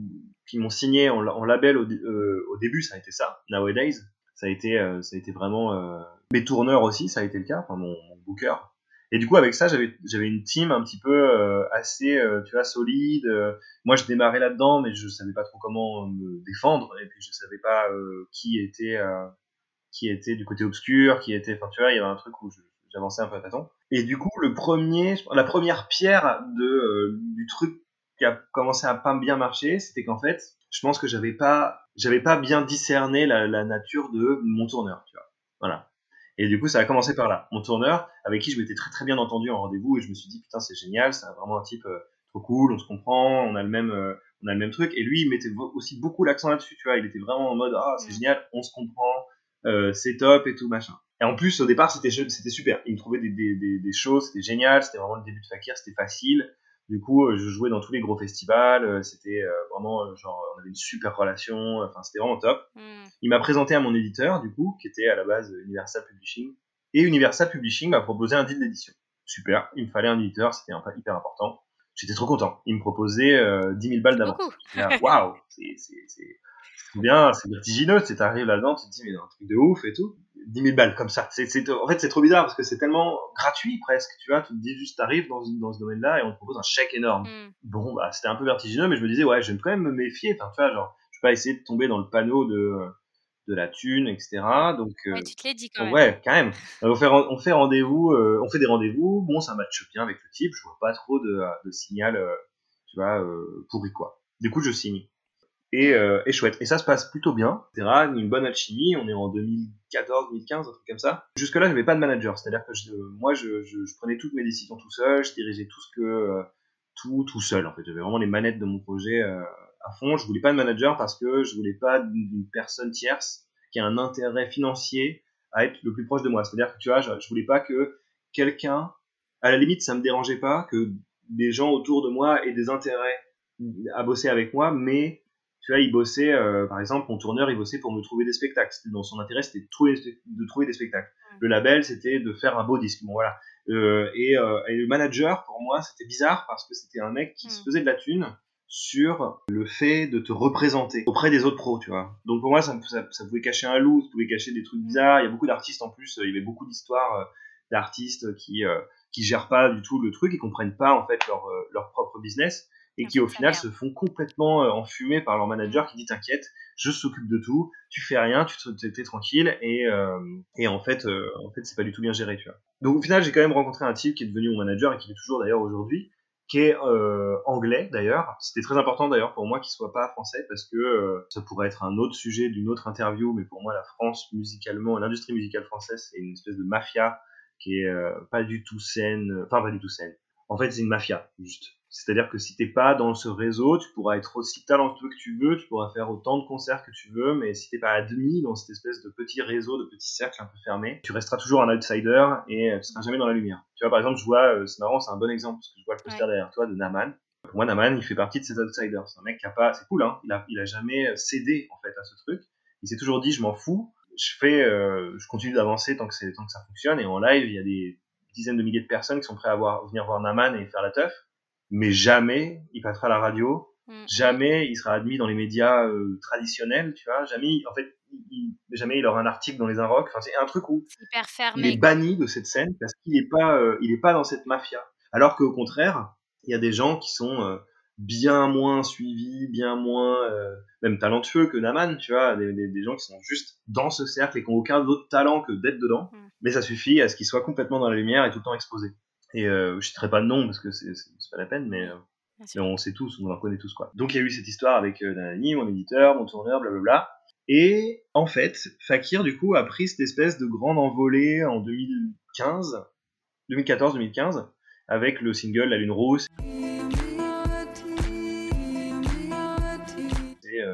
qui m'ont signé en, en label au, euh, au début, ça a été ça. Nowadays, ça a été, euh, ça a été vraiment euh, mes tourneurs aussi, ça a été le cas, enfin mon, mon booker. Et du coup, avec ça, j'avais une team un petit peu euh, assez, euh, tu vois, solide. Euh, moi, je démarrais là-dedans, mais je savais pas trop comment me défendre, et puis je savais pas qui était qui était du côté obscur, qui était, enfin tu vois, il y avait un truc où j'avançais un peu à tâtons. Et du coup, le premier, la première pierre de euh, du truc qui a commencé à pas bien marcher, c'était qu'en fait, je pense que j'avais pas, j'avais pas bien discerné la, la nature de mon tourneur, tu vois. Voilà. Et du coup, ça a commencé par là. Mon tourneur, avec qui je m'étais très très bien entendu en rendez-vous, et je me suis dit putain c'est génial, c'est vraiment un type euh, trop cool, on se comprend, on a le même, euh, on a le même truc. Et lui, il mettait aussi beaucoup l'accent là-dessus, tu vois. Il était vraiment en mode ah c'est Mm. génial, on se comprend, euh, c'est top et tout machin. Et en plus, au départ, c'était c'était super. Il me trouvait des, des, des, des choses, c'était génial, c'était vraiment le début de Fakir, c'était facile. Du coup, euh, je jouais dans tous les gros festivals, euh, c'était euh, vraiment genre on avait une super relation, enfin c'était vraiment top. Hmm. Il m'a présenté à mon éditeur, du coup, qui était à la base Universal Publishing. Et Universal Publishing m'a proposé un deal d'édition. Super, il me fallait un éditeur, c'était hyper important. J'étais trop content. Il me proposait euh, 10 000 balles d'avance. Waouh, c'est bien, c'est vertigineux. Tu arrives là-dedans, tu te dis, mais un truc de ouf et tout. 10 000 balles comme ça. C'est, c'est, en fait, c'est trop bizarre parce que c'est tellement gratuit presque. Tu vois, tu te dis juste, t'arrives dans, dans ce domaine-là et on te propose un chèque énorme Hmm. bon bah c'était un peu vertigineux mais je me disais ouais je vais quand même me méfier enfin tu vois genre je vais pas essayer de tomber dans le panneau de de la thune etc donc euh, Ouais, tu te l'es dit quand même. ouais quand même on fait on fait rendez-vous euh, on fait des rendez-vous bon ça matche bien avec le type je vois pas trop de, de signal euh, tu vois euh, pourri quoi du coup je signe et, euh, et chouette. Et ça se passe plutôt bien etc une bonne alchimie. On est en 2014 2015 un truc comme ça. Jusque là j'avais pas de manager. C'est à dire que je, moi je, je, je prenais toutes mes décisions tout seul. Je dirigeais tout ce que euh, tout tout seul en fait. J'avais vraiment les manettes de mon projet euh, à fond. Je voulais pas de manager parce que je voulais pas d'une personne tierce qui a un intérêt financier à être le plus proche de moi. C'est à dire que tu vois je, je voulais pas que quelqu'un à la limite ça me dérangeait pas que des gens autour de moi aient des intérêts à bosser avec moi mais tu vois il bossait euh, par exemple mon tourneur il bossait pour me trouver des spectacles. C'était dans son intérêt c'était de trouver, de trouver des spectacles. Le label c'était de faire un beau disque. Bon voilà. Euh, et, euh, et le manager, pour moi, c'était bizarre parce que c'était un mec qui se Mm. faisait de la thune sur le fait de te représenter auprès des autres pros, tu vois. Donc pour moi, ça, ça, ça pouvait cacher un loup, ça pouvait cacher des trucs bizarres. Il y a beaucoup d'artistes en plus, euh, il y avait beaucoup d'histoires euh, d'artistes qui, euh, qui gèrent pas du tout le truc, ils comprennent pas en fait leur, leur propre business et qui au final se font complètement enfumer par leur manager qui dit t'inquiète, je s'occupe de tout, tu fais rien, tu t'es tranquille et, et en fait en fait c'est pas du tout bien géré tu vois. Donc au final j'ai quand même rencontré un type qui est devenu mon manager et qui est toujours d'ailleurs aujourd'hui qui est euh, anglais d'ailleurs. C'était très important d'ailleurs pour moi qu'il soit pas français parce que euh, ça pourrait être un autre sujet d'une autre interview, mais pour moi la France musicalement, l'industrie musicale française c'est une espèce de mafia qui est euh, pas du tout saine, enfin pas du tout saine. En fait c'est une mafia juste. C'est-à-dire que si t'es pas dans ce réseau, tu pourras être aussi talentueux que tu veux, tu pourras faire autant de concerts que tu veux, mais si t'es pas admis dans cette espèce de petit réseau, de petit cercle un peu fermé, tu resteras toujours un outsider et tu seras jamais dans la lumière. Tu vois, par exemple, je vois, euh, c'est marrant, c'est un bon exemple, parce que je vois le poster derrière toi de Naman. Pour moi, Naman, il fait partie de ces outsiders. C'est un mec qui a pas, c'est cool, hein, il a, il a jamais euh, cédé, en fait, à ce truc. Il s'est toujours dit, je m'en fous, je fais, euh, je continue d'avancer tant que c'est, tant que ça fonctionne, et en live, il y a des dizaines de milliers de personnes qui sont prêtes à voir, venir voir Naman et faire la teuf mais jamais il passera à la radio, mm. jamais il sera admis dans les médias euh, traditionnels, tu vois, jamais, en fait, il, jamais il aura un article dans les Inrocks. Enfin, c'est un truc où il est banni de cette scène parce qu'il n'est pas, euh, il est pas dans cette mafia. Alors qu'au contraire, il y a des gens qui sont euh, bien moins suivis, bien moins même talentueux que Naman, tu vois, des, des, gens qui sont juste dans ce cercle et qui n'ont aucun autre talent que d'être dedans. Mm. Mais ça suffit à ce qu'ils soient complètement dans la lumière et tout le temps exposés. Et je citerai pas de nom parce que c'est pas la peine, mais, euh, on sait tous, on en connaît tous quoi. Donc il y a eu cette histoire avec euh, Danani, mon éditeur, mon tourneur, blablabla. Et en fait, Fakir du coup a pris cette espèce de grande envolée en 2015, 2014-2015, avec le single La Lune Rousse.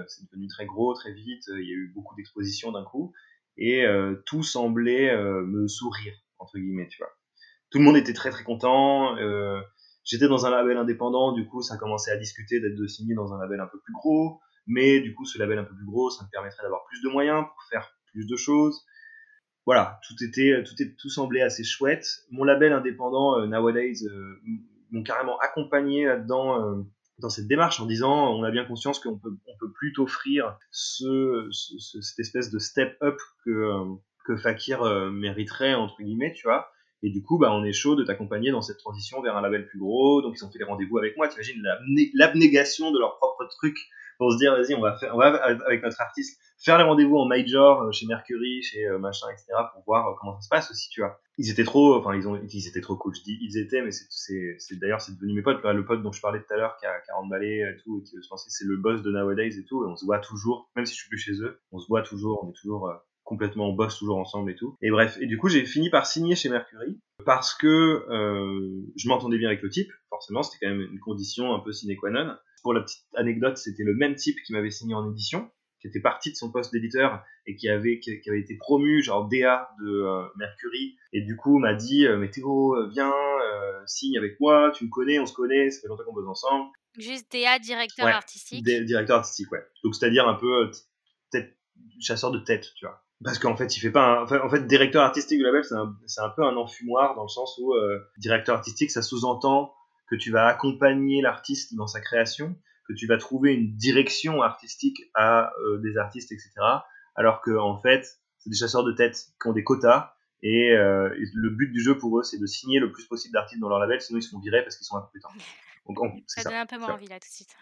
c'est devenu très gros, très vite, il y a eu beaucoup d'expositions d'un coup, et tout semblait me sourire, entre guillemets, tu vois tout le monde était très très content. J'étais dans un label indépendant, du coup, ça commençait à discuter d'être de signer dans un label un peu plus gros. Mais du coup, ce label un peu plus gros, ça me permettrait d'avoir plus de moyens pour faire plus de choses. Voilà, tout était, tout, tout semblait assez chouette. Mon label indépendant, euh, Nowadays, euh, m'ont carrément accompagné là-dedans, euh, dans cette démarche, en disant, on a bien conscience qu'on peut, on peut plus t'offrir ce, ce, cette espèce de step up que, que Fakir mériterait, entre guillemets, tu vois. Et du coup, bah, on est chaud de t'accompagner dans cette transition vers un label plus gros. Donc, ils ont fait des rendez-vous avec moi. Tu imagines l'abnégation de leur propre truc pour se dire, vas-y, on va faire, on va, avec notre artiste, faire les rendez-vous en major euh, chez Mercury, chez euh, machin, etc. pour voir euh, comment ça se passe aussi, tu vois. Ils étaient trop, enfin, ils ont, ils étaient trop cool. Je dis, ils étaient, mais c'est, c'est, d'ailleurs, c'est devenu mes potes. Le pote dont je parlais tout à l'heure, qui a 40 balais et tout, et qui, je pensais, c'est le boss de Nowadays et tout. Et on se voit toujours, même si je suis plus chez eux, on se voit toujours, on est toujours, complètement, on bosse toujours ensemble et tout. Et bref, et du coup j'ai fini par signer chez Mercury parce que euh, je m'entendais bien avec le type, forcément c'était quand même une condition un peu sine qua non. Pour la petite anecdote, c'était le même type qui m'avait signé en édition, qui était parti de son poste d'éditeur et qui avait, qui, avait été promu genre DA de euh, Mercury. Et du coup m'a dit euh, mais Théo viens signe avec moi tu me connais on se connaît ça fait longtemps qu'on bosse ensemble juste DA directeur artistique. Directeur artistique ouais. Donc c'est à dire un peu chasseur de tête tu vois parce qu'en fait il fait pas un... en fait directeur artistique du label c'est un, un, peu un enfumoir dans le sens où euh, directeur artistique ça sous-entend que tu vas accompagner l'artiste dans sa création que tu vas trouver une direction artistique à euh, des artistes etc alors que en fait c'est des chasseurs de tête qui ont des quotas et, euh, le but du jeu pour eux c'est de signer le plus possible d'artistes dans leur label sinon ils se font virer parce qu'ils sont incompétents. Donc ça, ça. donne un peu moins envie là tout de suite.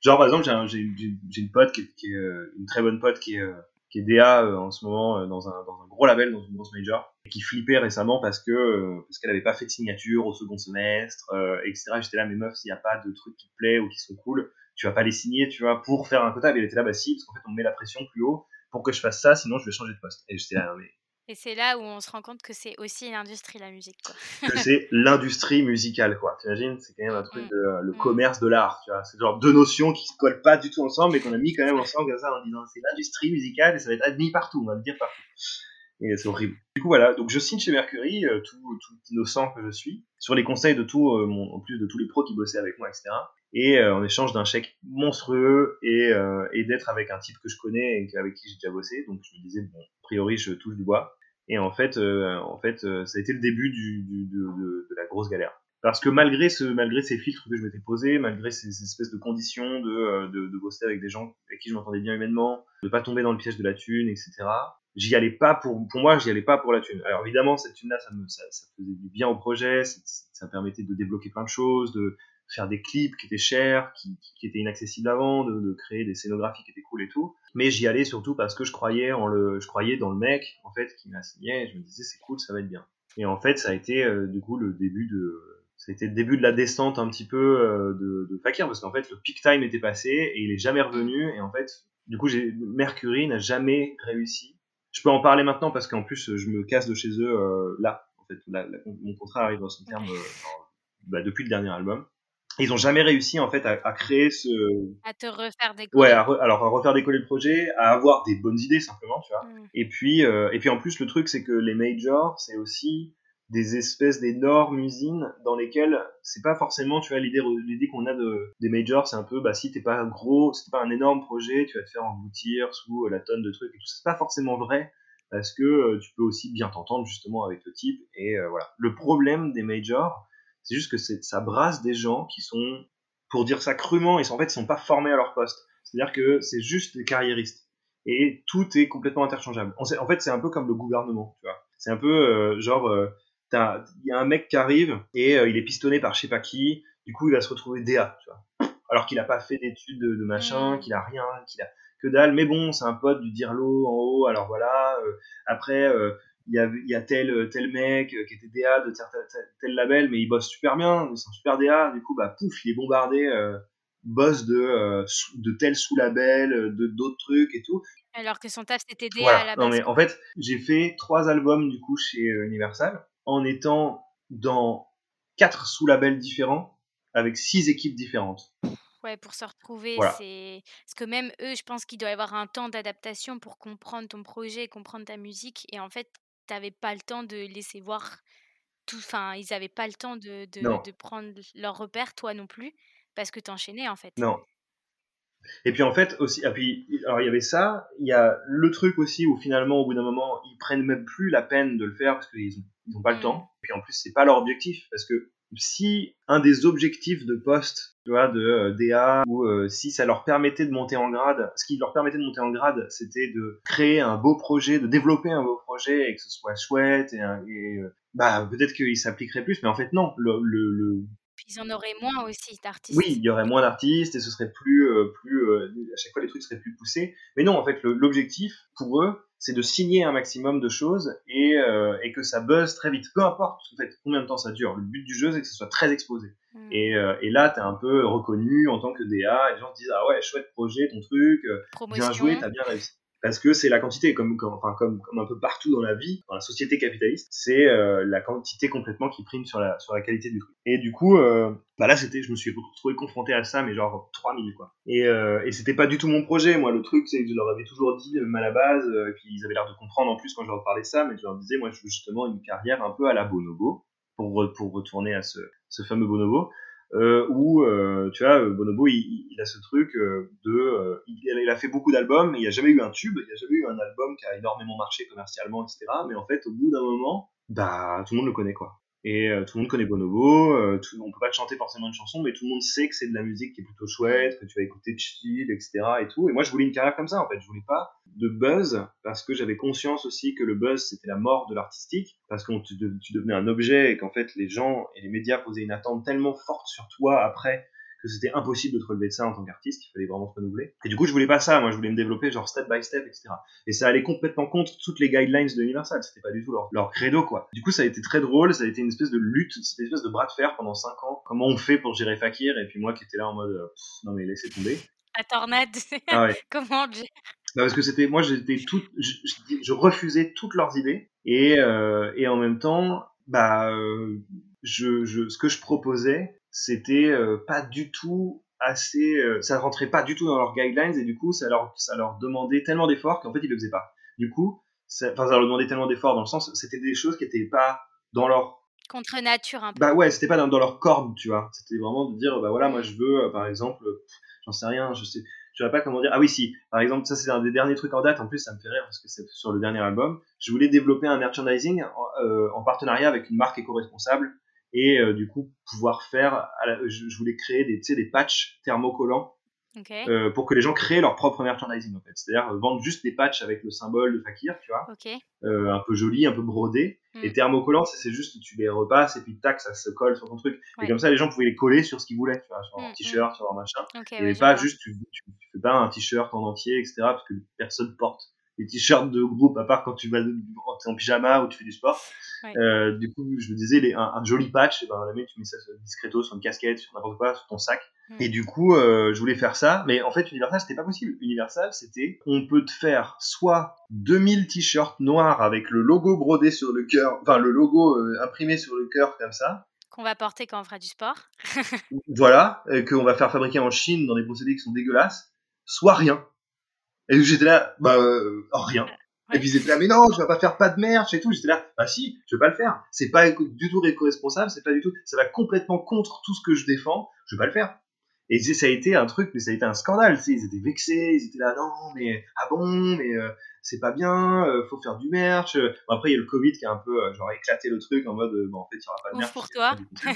Genre par exemple j'ai une pote qui est, qui est, une très bonne pote qui est qui est DA euh, en ce moment euh, dans un, gros label, dans une grosse major, et qui flippait récemment parce que euh, parce qu'elle avait pas fait de signature au second semestre, etc. J'étais là, mais meuf, s'il n'y a pas de trucs qui te plaisent ou qui sont cool, tu vas pas les signer, tu vois, pour faire un quota. Et elle était là, bah si, parce qu'en fait, on met la pression plus haut pour que je fasse ça, sinon je vais changer de poste. Et j'étais là, mais et c'est là où on se rend compte que c'est aussi une industrie, la musique. Quoi. que c'est l'industrie musicale, quoi. T'imagines C'est quand même un truc mm. de euh, le mm. commerce de l'art, tu vois. C'est genre deux notions qui se collent pas du tout ensemble, mais qu'on a mis quand même ensemble comme ça en disant c'est l'industrie musicale et ça va être admis partout, on va le dire partout. Et c'est horrible. Du coup, voilà. Donc, je signe chez Mercury, euh, tout, tout, innocent que je suis, sur les conseils de tout, euh, mon, en plus de tous les pros qui bossaient avec moi, etc. Et en échange d'un chèque monstrueux et, et d'être avec un type que je connais et avec qui j'ai déjà bossé. Donc, je me disais, bon, a priori, je touche du bois. Et en fait, euh, en fait, euh, ça a été le début du, du, de, de, de, la grosse galère. Parce que malgré ce, malgré ces filtres que je m'étais posés, malgré ces, espèces de conditions de, euh, de, de, bosser avec des gens avec qui je m'entendais bien humainement, de pas tomber dans le piège de la thune, etc. j'y allais pas pour, pour moi, j'y allais pas pour la thune. Alors évidemment, cette thune-là, ça, me, ça, ça faisait du bien au projet, ça permettait de débloquer plein de choses, de faire des clips qui étaient chers, qui, qui étaient inaccessibles avant, de, de, créer des scénographies qui étaient cool et tout. Mais j'y allais surtout parce que je croyais en le, je croyais dans le mec, en fait, qui m'a signé, je me disais, c'est cool, ça va être bien. Et en fait, ça a été, euh, du coup, le début de, c'était le début de la descente un petit peu euh, de, de Fakir, parce qu'en fait, le peak time était passé, et il est jamais revenu, et en fait, du coup, Mercury n'a jamais réussi je peux en parler maintenant parce qu'en plus je me casse de chez eux euh, là. En fait, mon contrat arrive à son terme euh, bah, depuis le dernier album. Ils ont jamais réussi en fait à, à créer ce. À te refaire décoller. Ouais, alors à refaire décoller le projet, à avoir des bonnes idées simplement, tu vois. Mm. Et puis euh, et puis en plus le truc c'est que les majors c'est aussi des espèces d'énormes usines dans lesquelles c'est pas forcément tu vois l'idée l'idée qu'on a de des majors c'est un peu bah si t'es pas gros si t'es pas un énorme projet tu vas te faire engloutir sous la tonne de trucs et tout c'est pas forcément vrai parce que euh, tu peux aussi bien t'entendre justement avec le type et euh, voilà le problème des majors c'est juste que ça brasse des gens qui sont pour dire ça crûment ils en fait ils sont pas formés à leur poste c'est à dire que c'est juste des carriéristes et tout est complètement interchangeable en fait c'est un peu comme le gouvernement tu vois c'est un peu euh, genre il y a un mec qui arrive et euh, il est pistonné par je sais pas qui, du coup il va se retrouver DA, tu vois. Alors qu'il a pas fait d'études de, machin, mm. qu'il a rien, qu'il a que dalle, mais bon, c'est un pote du Dirlo en haut, alors voilà. Euh, après, euh, il y, a, y a tel, tel mec qui était DA de tel, tel, label, mais il bosse super bien, c'est un super DA, du coup, bah pouf, il est bombardé, boss de, de tel sous-label, de d'autres trucs et tout. Alors que son taf c'était DA à la base. Non mais en fait, j'ai fait trois albums du coup chez Universal en étant dans quatre sous-labels différents avec six équipes différentes. Ouais, pour se retrouver, c'est parce que même eux, je pense qu'il doit y avoir un temps d'adaptation pour comprendre ton projet, comprendre ta musique, et en fait, tu n'avais pas le temps de laisser voir tout. Enfin, ils n'avaient pas le temps de, de, de prendre leur repère, toi non plus, parce que tu enchaînais en fait. Non, et puis en fait aussi, et puis, alors il y avait ça, il y a le truc aussi où finalement au bout d'un moment ils prennent même plus la peine de le faire parce qu'ils ont, ils ont pas le mm. temps. Et puis en plus c'est pas leur objectif parce que si un des objectifs de poste, tu vois, de euh, DA ou euh, si ça leur permettait de monter en grade, ce qui leur permettait de monter en grade, c'était de créer un beau projet, de développer un beau projet et que ce soit chouette et, et euh, bah peut-être qu'ils s'appliqueraient plus, mais en fait non, le, le, le ils en auraient moins aussi d'artistes. Oui, il y aurait moins d'artistes et ce serait plus, euh, plus euh, à chaque fois les trucs seraient plus poussés. Mais non, en fait, l'objectif pour eux, c'est de signer un maximum de choses et, euh, et, que ça buzz très vite. Peu importe en fait, combien de temps ça dure. Le but du jeu, c'est que ce soit très exposé. Et, et, là, tu es un peu reconnu en tant que DA. Et les gens te disent Ah ouais, chouette projet, ton truc, bien joué, t'as bien réussi parce que c'est la quantité, comme, comme, enfin, comme, comme un peu partout dans la vie, dans la société capitaliste, c'est euh, la quantité complètement qui prime sur la, sur la qualité du truc. Et du coup, euh, bah là, c'était, je me suis retrouvé confronté à ça, mais genre 3000 quoi. Et, euh, et c'était pas du tout mon projet, moi. Le truc, c'est que je leur avais toujours dit, même à la base, et puis ils avaient l'air de comprendre en plus quand je leur parlais ça, mais je leur disais, moi, je veux justement une carrière un peu à la Bonobo, pour, pour retourner à ce, fameux Bonobo euh, où euh, tu vois Bonobo il, a ce truc euh, de euh, il, a fait beaucoup d'albums il n'y a jamais eu un tube il n'y a jamais eu un album qui a énormément marché commercialement etc mais en fait au bout d'un moment bah tout le monde le connaît quoi et euh, tout le monde connaît Bonobo, euh, tout, on peut pas te chanter forcément une chanson, mais tout le monde sait que c'est de la musique qui est plutôt chouette, que tu vas écouter chill, etc. et tout. Et moi, je voulais une carrière comme ça, en fait. Je voulais pas de buzz, parce que j'avais conscience aussi que le buzz, c'était la mort de l'artistique, parce que tu, tu devenais un objet et qu'en fait, les gens et les médias posaient une attente tellement forte sur toi après que c'était impossible de te relever de ça en tant qu'artiste, qu'il fallait vraiment te renouveler. Et du coup, je voulais pas ça, moi je voulais me développer genre step by step, etc. Et ça allait complètement contre toutes les guidelines de Universal, c'était pas du tout leur, leur credo, quoi. Du coup, ça a été très drôle, ça a été une espèce de lutte, c'était une espèce de bras de fer pendant 5 ans. Comment on fait pour gérer Fakir Et puis moi qui étais là en mode, euh, non mais laissez tomber. La tornade, ah ouais. <laughs> comment on gère? Bah parce que c'était moi j'étais tout je, je, refusais toutes leurs idées et euh, et en même temps bah euh, je, je ce que je proposais c'était euh, pas du tout assez euh, ça rentrait pas du tout dans leurs guidelines et du coup ça leur ça leur demandait tellement d'efforts qu'en fait ils le faisaient pas. Du coup ça, enfin ça leur demandait tellement d'efforts dans le sens c'était des choses qui étaient pas dans leur contre nature un peu. Bah ouais c'était pas dans, leur corde tu vois. C'était vraiment de dire bah voilà moi je veux euh, par exemple j'en sais rien je sais je sais pas comment dire. Ah oui si par exemple ça c'est un des derniers trucs en date. En plus ça me fait rire parce que c'est sur le dernier album. Je voulais développer un merchandising en, en partenariat avec une marque éco-responsable et euh, du coup pouvoir faire je, voulais créer des des patchs thermocollants euh, pour que les gens créent leur propre merchandising en fait. C'est-à-dire euh, vendre juste des patchs avec le symbole de Fakir, tu vois, euh, un peu joli, un peu brodé. Mm. Les thermocollants, c'est juste tu les repasses et puis tac, ça se colle sur ton truc. Et comme ça, les gens pouvaient les coller sur ce qu'ils voulaient, tu vois, sur leur mm, t-shirt, mm. sur leur machin. et pas juste, tu, tu, fais pas un t-shirt en entier, etc. Parce que personne porte les t-shirts de groupe, à part quand tu vas en pyjama ou tu fais du sport. Euh, du coup, je me disais, les, un, joli patch, et ben, la tu mets ça discreto sur une casquette, sur n'importe quoi, sur ton sac. Et du coup, euh, je voulais faire ça, mais en fait, Universal, c'était pas possible. Universal, c'était, on peut te faire soit 2000 t-shirts noirs avec le logo brodé sur le cœur, enfin, le logo euh, imprimé sur le cœur comme ça. Qu'on va porter quand on fera du sport. <laughs> voilà, qu'on va faire fabriquer en Chine dans des procédés qui sont dégueulasses, soit rien. Et j'étais là, bah, euh, rien. Et puis ils étaient là, mais non, je vais pas faire pas de merch et tout. J'étais là, bah si, je vais pas le faire. C'est pas du tout éco-responsable, c'est pas du tout, ça va complètement contre tout ce que je défends. Je vais pas le faire. Et ça a été un truc, mais ça a été un scandale. Tu sais, ils étaient vexés, ils étaient là, non, mais ah bon, mais euh, c'est pas bien, euh, faut faire du merch. Bon, après, il y a le Covid qui a un peu, genre, éclaté le truc en mode, bon, en fait, il y aura pas de merch. pour toi. <laughs>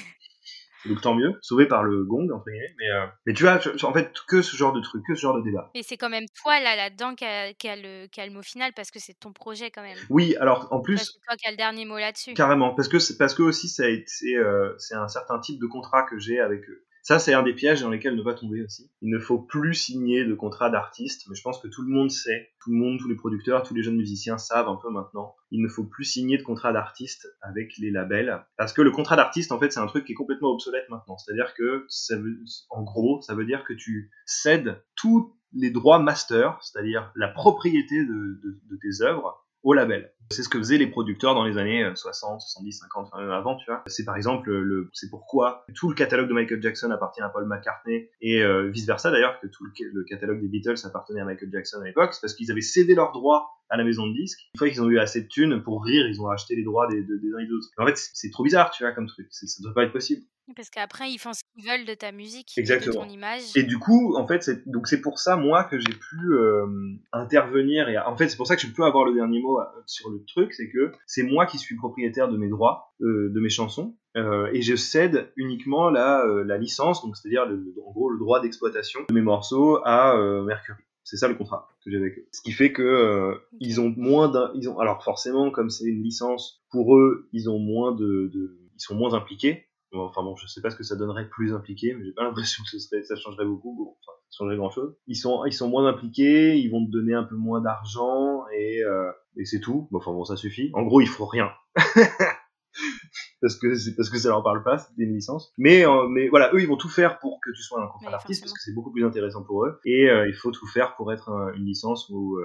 Donc tant mieux, sauvé par le gong, entre guillemets. Mais, euh, mais tu vois, en fait, que ce genre de truc, que ce genre de débat. Et c'est quand même toi, là, là-dedans, qui a, qui, a le, qui a le mot final, parce que c'est ton projet, quand même. Oui, alors, en plus... C'est toi qui as le dernier mot là-dessus. Carrément, parce que, parce que aussi, ça a été, euh, c'est un certain type de contrat que j'ai avec eux. Ça, c'est un des pièges dans lesquels ne va tomber aussi. Il ne faut plus signer de contrat d'artiste, mais je pense que tout le monde sait, tout le monde, tous les producteurs, tous les jeunes musiciens savent un peu maintenant. Il ne faut plus signer de contrat d'artiste avec les labels, parce que le contrat d'artiste, en fait, c'est un truc qui est complètement obsolète maintenant. C'est-à-dire que, ça veut, en gros, ça veut dire que tu cèdes tous les droits master, c'est-à-dire la propriété de, de tes œuvres, au label. C'est ce que faisaient les producteurs dans les années 60, 70, 50, enfin même avant, tu vois. C'est par exemple le, c'est pourquoi tout le catalogue de Michael Jackson appartient à Paul McCartney et euh, vice versa d'ailleurs que tout le, catalogue des Beatles appartenait à Michael Jackson à l'époque, c'est parce qu'ils avaient cédé leurs droits à la maison de disques. Une fois qu'ils ont eu assez de thunes pour rire, ils ont acheté les droits des, des, uns et des autres. En fait, c'est trop bizarre, tu vois, comme truc. Ça ne doit pas être possible. Parce qu'après, ils font ce qu'ils veulent de ta musique, Exactement. de ton image. Et du coup, en fait, c'est, donc c'est pour ça, moi, que j'ai pu euh, intervenir. Et en fait, c'est pour ça que je peux avoir le dernier mot sur le truc, c'est que c'est moi qui suis propriétaire de mes droits, euh, de mes chansons, euh, et je cède uniquement la, la licence, donc c'est-à-dire le, en gros le droit d'exploitation de mes morceaux à Mercury. C'est ça le contrat que j'ai avec eux. Ce qui fait que ils ont moins d'un, ils ont alors forcément comme c'est une licence pour eux, ils ont moins de, de ils sont moins impliqués Enfin bon, je sais pas ce que ça donnerait plus impliqué, mais j'ai pas <laughs> l'impression que ce serait, ça changerait beaucoup. Bon, enfin, ça changerait grand chose. Ils sont, ils sont moins impliqués, ils vont te donner un peu moins d'argent et, euh, et c'est tout. Bon, enfin bon, ça suffit. En gros, ils feront rien. <laughs> parce que c'est parce que ça leur parle pas, c'est une licence. Mais euh, mais voilà, eux ils vont tout faire pour que tu sois un contrat d'artiste parce que c'est beaucoup plus intéressant pour eux. Et euh, il faut tout faire pour être une licence ou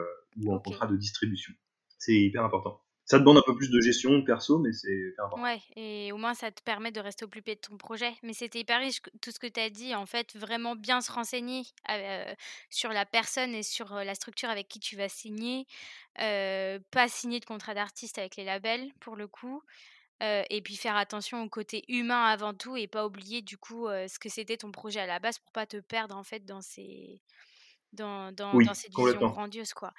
ou un contrat de distribution. C'est hyper important ça demande un peu plus de gestion perso, mais c'est important. Ouais, et au moins ça te permet de rester au plus près de ton projet. Mais c'était hyper riche tout ce que tu as dit. En fait, vraiment bien se renseigner euh, sur la personne et sur la structure avec qui tu vas signer. Euh, pas signer de contrat d'artiste avec les labels, pour le coup. et puis faire attention au côté humain avant tout et pas oublier du coup ce que c'était ton projet à la base pour pas te perdre en fait dans ces dans, dans, dans cette vision grandiose quoi.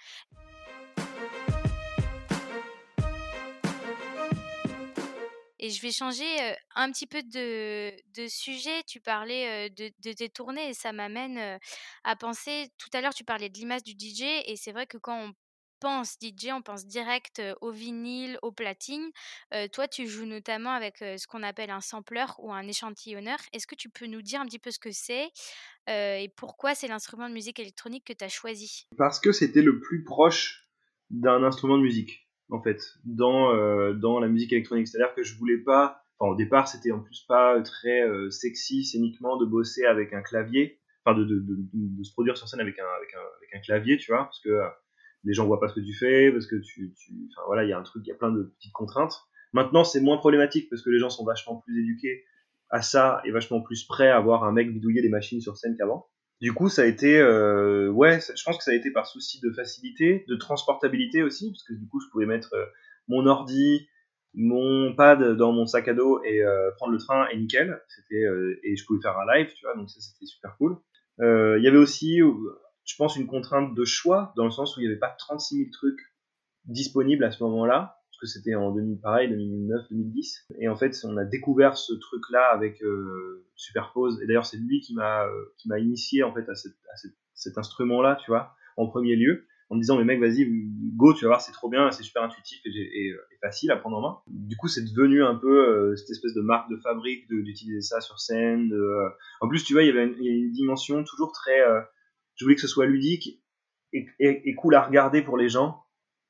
Et je vais changer un petit peu de, sujet. Tu parlais de, de, tes tournées et ça m'amène à penser. Tout à l'heure, tu parlais de l'image du DJ et c'est vrai que quand on pense DJ, on pense direct au vinyle, au platine. toi, tu joues notamment avec ce qu'on appelle un sampler ou un échantillonneur. Est-ce que tu peux nous dire un petit peu ce que c'est et pourquoi c'est l'instrument de musique électronique que tu as choisi? Parce que c'était le plus proche d'un instrument de musique en fait dans euh, dans la musique électronique. C'est à dire que je voulais pas enfin au départ c'était en plus pas très euh, sexy scéniquement de bosser avec un clavier enfin de, de, de, de, se produire sur scène avec un, avec un avec un clavier tu vois parce que euh, les gens voient pas ce que tu fais parce que tu tu enfin voilà il y a un truc il y a plein de petites contraintes. Maintenant c'est moins problématique parce que les gens sont vachement plus éduqués à ça et vachement plus prêts à voir un mec bidouiller des machines sur scène qu'avant du coup, ça a été, euh, ouais, je pense que ça a été par souci de facilité, de transportabilité aussi, parce que du coup, je pouvais mettre euh, mon ordi, mon pad dans mon sac à dos et euh, prendre le train et nickel. C'était et je pouvais faire un live, tu vois, donc ça c'était super cool. Il y avait aussi, je pense, une contrainte de choix dans le sens où il n'y avait pas 36 000 trucs disponibles à ce moment-là. Que c'était en 2000, pareil, 2009, 2010. Et en fait, on a découvert ce truc-là avec euh, Superpose. Et d'ailleurs, c'est lui qui m'a euh, initié en fait à, cet instrument-là, tu vois, en premier lieu, en me disant mais mec, vas-y, go, tu vas voir, c'est trop bien, c'est super intuitif et, et, facile à prendre en main. Du coup, c'est devenu un peu euh, cette espèce de marque de fabrique d'utiliser ça sur scène. En plus, tu vois, il y avait une, dimension toujours très. je voulais que ce soit ludique et, cool à regarder pour les gens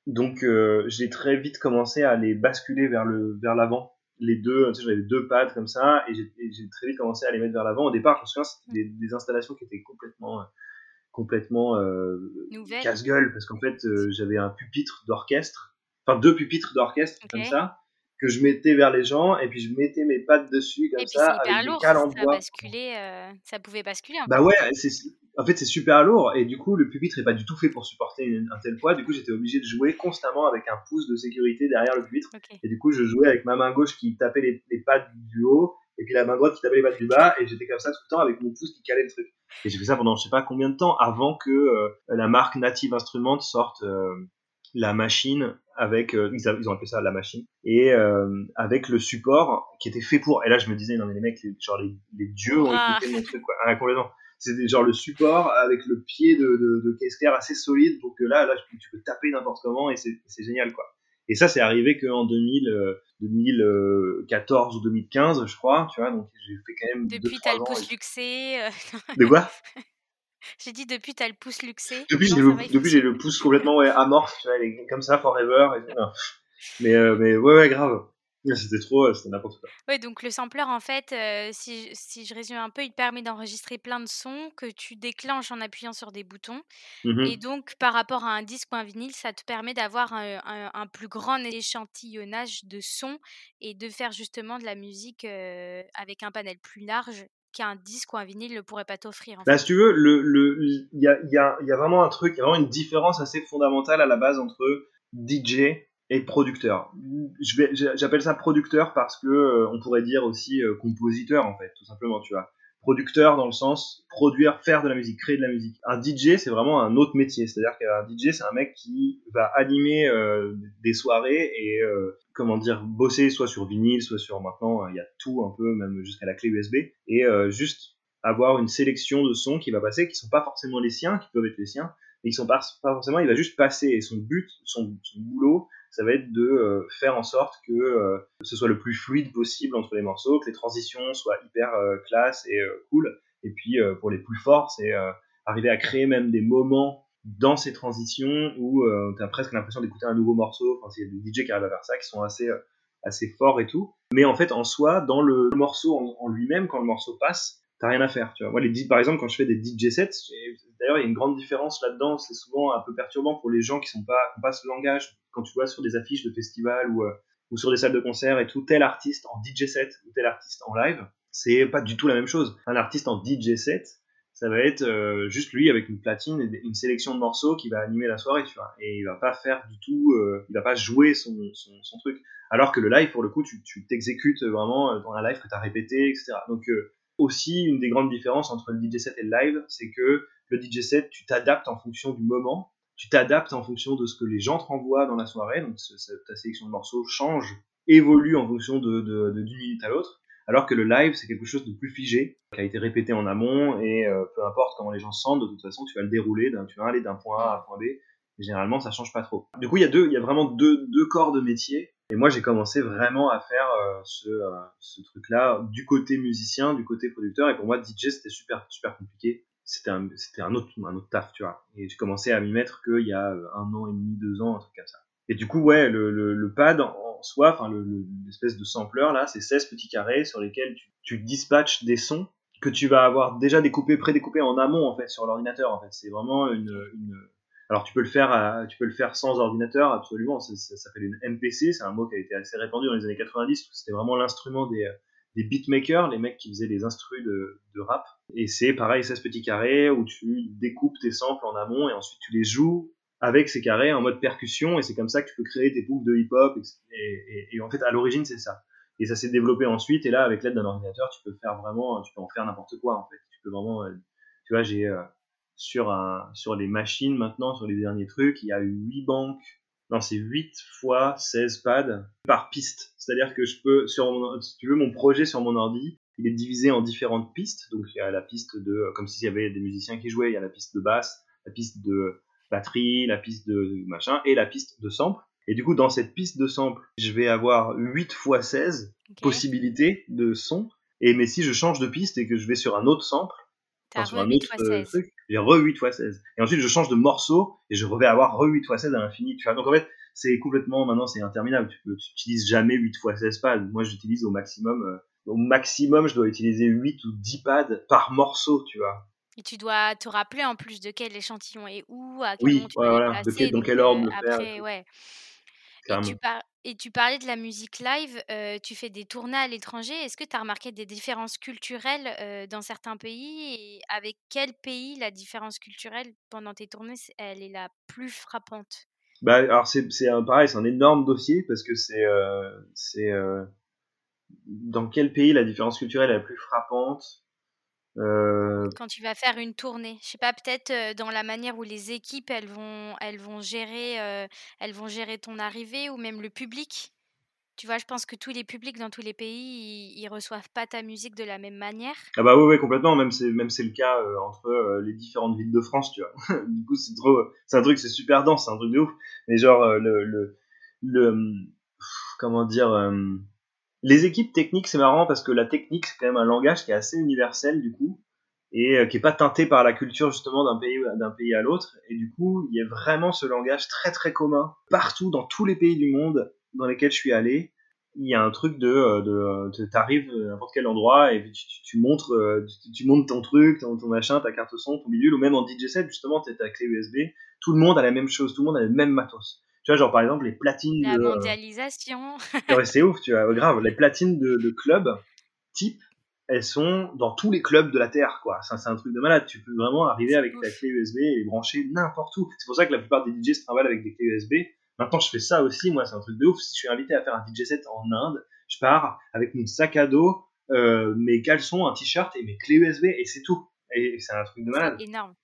donc euh, j'ai très vite commencé à les basculer vers le vers l'avant. Les deux, tu sais, j'avais deux pads comme ça et j'ai très vite commencé à les mettre vers l'avant. Au départ, je me souviens, c'était des, des, installations qui étaient complètement complètement euh, casse-gueule parce qu'en fait euh, j'avais un pupitre d'orchestre, enfin deux pupitres d'orchestre comme ça que je mettais vers les gens et puis je mettais mes pattes dessus comme ça avec lourd, des cales en bois. Ça, ça pouvait basculer. bah ouais, c'est en fait, c'est super lourd et du coup, le pupitre est pas du tout fait pour supporter un tel poids. Du coup, j'étais obligé de jouer constamment avec un pouce de sécurité derrière le pupitre. Et du coup, je jouais avec ma main gauche qui tapait les, les, pattes du haut et puis la main droite qui tapait les pattes du bas et j'étais comme ça tout le temps avec mon pouce qui calait le truc. Et j'ai fait ça pendant je sais pas combien de temps avant que euh, la marque Native Instruments sorte euh, la machine avec euh, ils, ont appelé ça la machine et avec le support qui était fait pour et là je me disais non mais les mecs genre les, les dieux ont ah. écouté mon truc quoi ah, complètement c'était genre le support avec le pied de, de, de caisse claire assez solide pour que là, là, tu peux taper n'importe comment et c'est génial, quoi. Et ça, c'est arrivé qu'en 2000, 2014 ou 2015, je crois, tu vois, donc j'ai fait quand même. Depuis, t'as le pouce luxé. Euh, de quoi? <laughs> J'ai dit depuis, t'as le pouce luxé. Depuis, j'ai le, depuis, j'ai le pouce complètement ouais, amorphe, tu vois, comme ça, forever. Et, mais, euh, mais ouais, ouais, grave. C'était trop, c'était n'importe quoi. Oui, donc le sampler, en fait, euh, si, si, je résume un peu, il permet d'enregistrer plein de sons que tu déclenches en appuyant sur des boutons. Mmh Et donc, par rapport à un disque ou un vinyle, ça te permet d'avoir un, un, plus grand échantillonnage de sons et de faire justement de la musique euh, avec un panel plus large qu'un disque ou un vinyle ne pourrait pas t'offrir. Bah, si tu veux, il le, le, y, a, y, a, y a vraiment un truc, il y a vraiment une différence assez fondamentale à la base entre DJ et producteur. J'appelle ça producteur parce que euh, on pourrait dire aussi euh, compositeur en fait, tout simplement, tu vois. Producteur dans le sens produire, faire de la musique, créer de la musique. Un DJ c'est vraiment un autre métier, c'est-à-dire qu'un DJ c'est un mec qui va animer euh, des soirées et comment dire bosser soit sur vinyle, soit sur maintenant il y a tout un peu même jusqu'à la clé USB et juste avoir une sélection de sons qui va passer qui sont pas forcément les siens, qui peuvent être les siens, mais qui sont pas, forcément, il va juste passer et son but, son boulot ça va être de euh, faire en sorte que euh, ce soit le plus fluide possible entre les morceaux, que les transitions soient hyper euh, classe et cool. Et puis pour les plus forts, c'est arriver à créer même des moments dans ces transitions où tu as presque l'impression d'écouter un nouveau morceau. Enfin, il y a des DJ qui arrivent à faire ça, qui sont assez, assez forts et tout. Mais en fait, en soi, dans le morceau en, lui-même, quand le morceau passe, t'as rien à faire. Tu vois. Moi, les, par exemple, quand je fais des DJ sets, d'ailleurs, il y a une grande différence là-dedans. C'est souvent un peu perturbant pour les gens qui sont pas, pas ce langage quand tu vois sur des affiches de festivals ou, euh, ou sur des salles de concert et tout, tel artiste en DJ set ou tel artiste en live, c'est pas du tout la même chose. Un artiste en DJ set, ça va être euh, juste lui avec une platine et une sélection de morceaux qui va animer la soirée, tu vois. Et il va pas faire du tout, euh, il va pas jouer son, son, truc. Alors que le live, pour le coup, tu t'exécutes vraiment dans un live que tu as répété, etc. Donc, aussi, une des grandes différences entre le DJ set et le live, c'est que le DJ set, tu t'adaptes en fonction du moment tu t'adaptes en fonction de ce que les gens te renvoient dans la soirée, donc ta sélection de morceaux change, évolue en fonction de, d'une minute à l'autre, alors que le live c'est quelque chose de plus figé, qui a été répété en amont, et euh, peu importe comment les gens se sentent, de toute façon tu vas le dérouler, tu vas aller d'un point A à un point B, et généralement ça change pas trop. Du coup il y a y a vraiment deux, deux corps de métier, et moi j'ai commencé vraiment à faire euh, ce, euh, ce truc-là du côté musicien, du côté producteur, et pour moi DJ c'était super super compliqué c'était un, un autre, un autre taf, tu vois. Et j'ai commencé à m'y mettre qu'il y a euh, un an et demi, deux ans, un truc comme ça. Et du coup, ouais, le, le, le pad en soi, enfin, l'espèce de sampler là, c'est 16 petits carrés sur lesquels tu, tu dispatches des sons que tu vas avoir déjà découpés, prédécoupés en amont, en fait, sur l'ordinateur, en fait. C'est vraiment une, une, alors tu peux le faire, à, tu peux le faire sans ordinateur, absolument. Ça, ça s'appelle une MPC, c'est un mot qui a été assez répandu dans les années 90. C'était vraiment l'instrument des, des beatmakers, les mecs qui faisaient les instrus de, rap. Et c'est pareil, 16 petits carrés où tu découpes tes samples en amont et ensuite tu les joues avec ces carrés en mode percussion et c'est comme ça que tu peux créer tes boucles de hip-hop et, et, en fait à l'origine c'est ça. Et ça s'est développé ensuite et là avec l'aide d'un ordinateur tu peux faire vraiment, tu peux en faire n'importe quoi en fait. Tu peux vraiment, euh, tu vois j'ai euh, sur un, sur les machines maintenant, sur les derniers trucs, il y a eu 8 banques non, c'est 8 fois 16 pads par piste. C'est-à-dire que je peux, sur mon, si tu veux, mon projet sur mon ordi, il est divisé en différentes pistes. Donc, il y a la piste de, comme s'il y avait des musiciens qui jouaient, il y a la piste de basse, la piste de batterie, la piste de machin, et la piste de sample. Et du coup, dans cette piste de sample, je vais avoir 8 fois 16 possibilités de son. Et mais si je change de piste et que je vais sur un autre sample, euh, truc, j'ai re 8 x 16. Et ensuite, je change de morceau et je vais avoir re 8 x 16 à l'infini. Tu vois Donc en fait, c'est complètement, maintenant, c'est interminable. Tu n'utilises jamais 8 x 16 pads. Moi, j'utilise au maximum, euh, au maximum, je dois utiliser 8 ou 10 pads par morceau, tu vois. Et tu dois te rappeler en plus de quel échantillon est où, à quel oui, moment tu ouais, voilà, de quel, dans quel ordre le faire. Après, ouais. Et tu, et tu, parlais de la musique live, euh, tu fais des tournées à l'étranger. Est-ce que tu as remarqué des différences culturelles euh, dans certains pays Et avec quel pays la différence culturelle pendant tes tournées, elle est la plus frappante? Bah, Alors c'est pareil, c'est un énorme dossier parce que c'est... Euh, c'est dans quel pays la différence culturelle est la plus frappante? Euh, Quand tu vas faire une tournée, je sais pas, peut-être dans la manière où les équipes elles vont, elles vont gérer, elles vont gérer ton arrivée ou même le public. Tu vois, je pense que tous les publics dans tous les pays, ils, reçoivent pas ta musique de la même manière. Ah bah oui, oui complètement. Même c'est même c'est le cas entre les différentes villes de France, tu vois. <laughs> du coup, c'est trop, c'est un truc, c'est super dense, c'est un truc de ouf. Mais genre le le, le mmh, comment dire les équipes techniques, c'est marrant parce que la technique, c'est quand même un langage qui est assez universel du coup et euh, qui est pas teinté par la culture justement d'un pays pays à l'autre. Et du coup, il y a vraiment ce langage très très commun partout dans tous les pays du monde dans lesquels je suis allé. Il y a un truc de, euh, de, de t'arrives n'importe quel endroit et tu, montres, euh, tu, montes ton truc, ton, ton, machin, ta carte son, ton bidule, ou même en DJ set justement, t'es ta clé USB. Tout le monde a la même chose, tout le monde a le même matos. Tu vois, genre par exemple les platines. La mondialisation. c'est ouf, tu vois, grave. Les platines de, de club type, elles sont dans tous les clubs de la Terre, quoi. C'est un truc de malade. Tu peux vraiment arriver avec ta clé USB et brancher n'importe où. C'est pour ça que la plupart des DJs travaillent avec des clés USB. Maintenant, je fais ça aussi, moi, c'est un truc de ouf. Si je suis invité à faire un DJ set en Inde, je pars avec mon sac à dos, euh, mes caleçons, un t-shirt et mes clés USB et c'est tout. Et c'est un truc de malade. C'est énorme.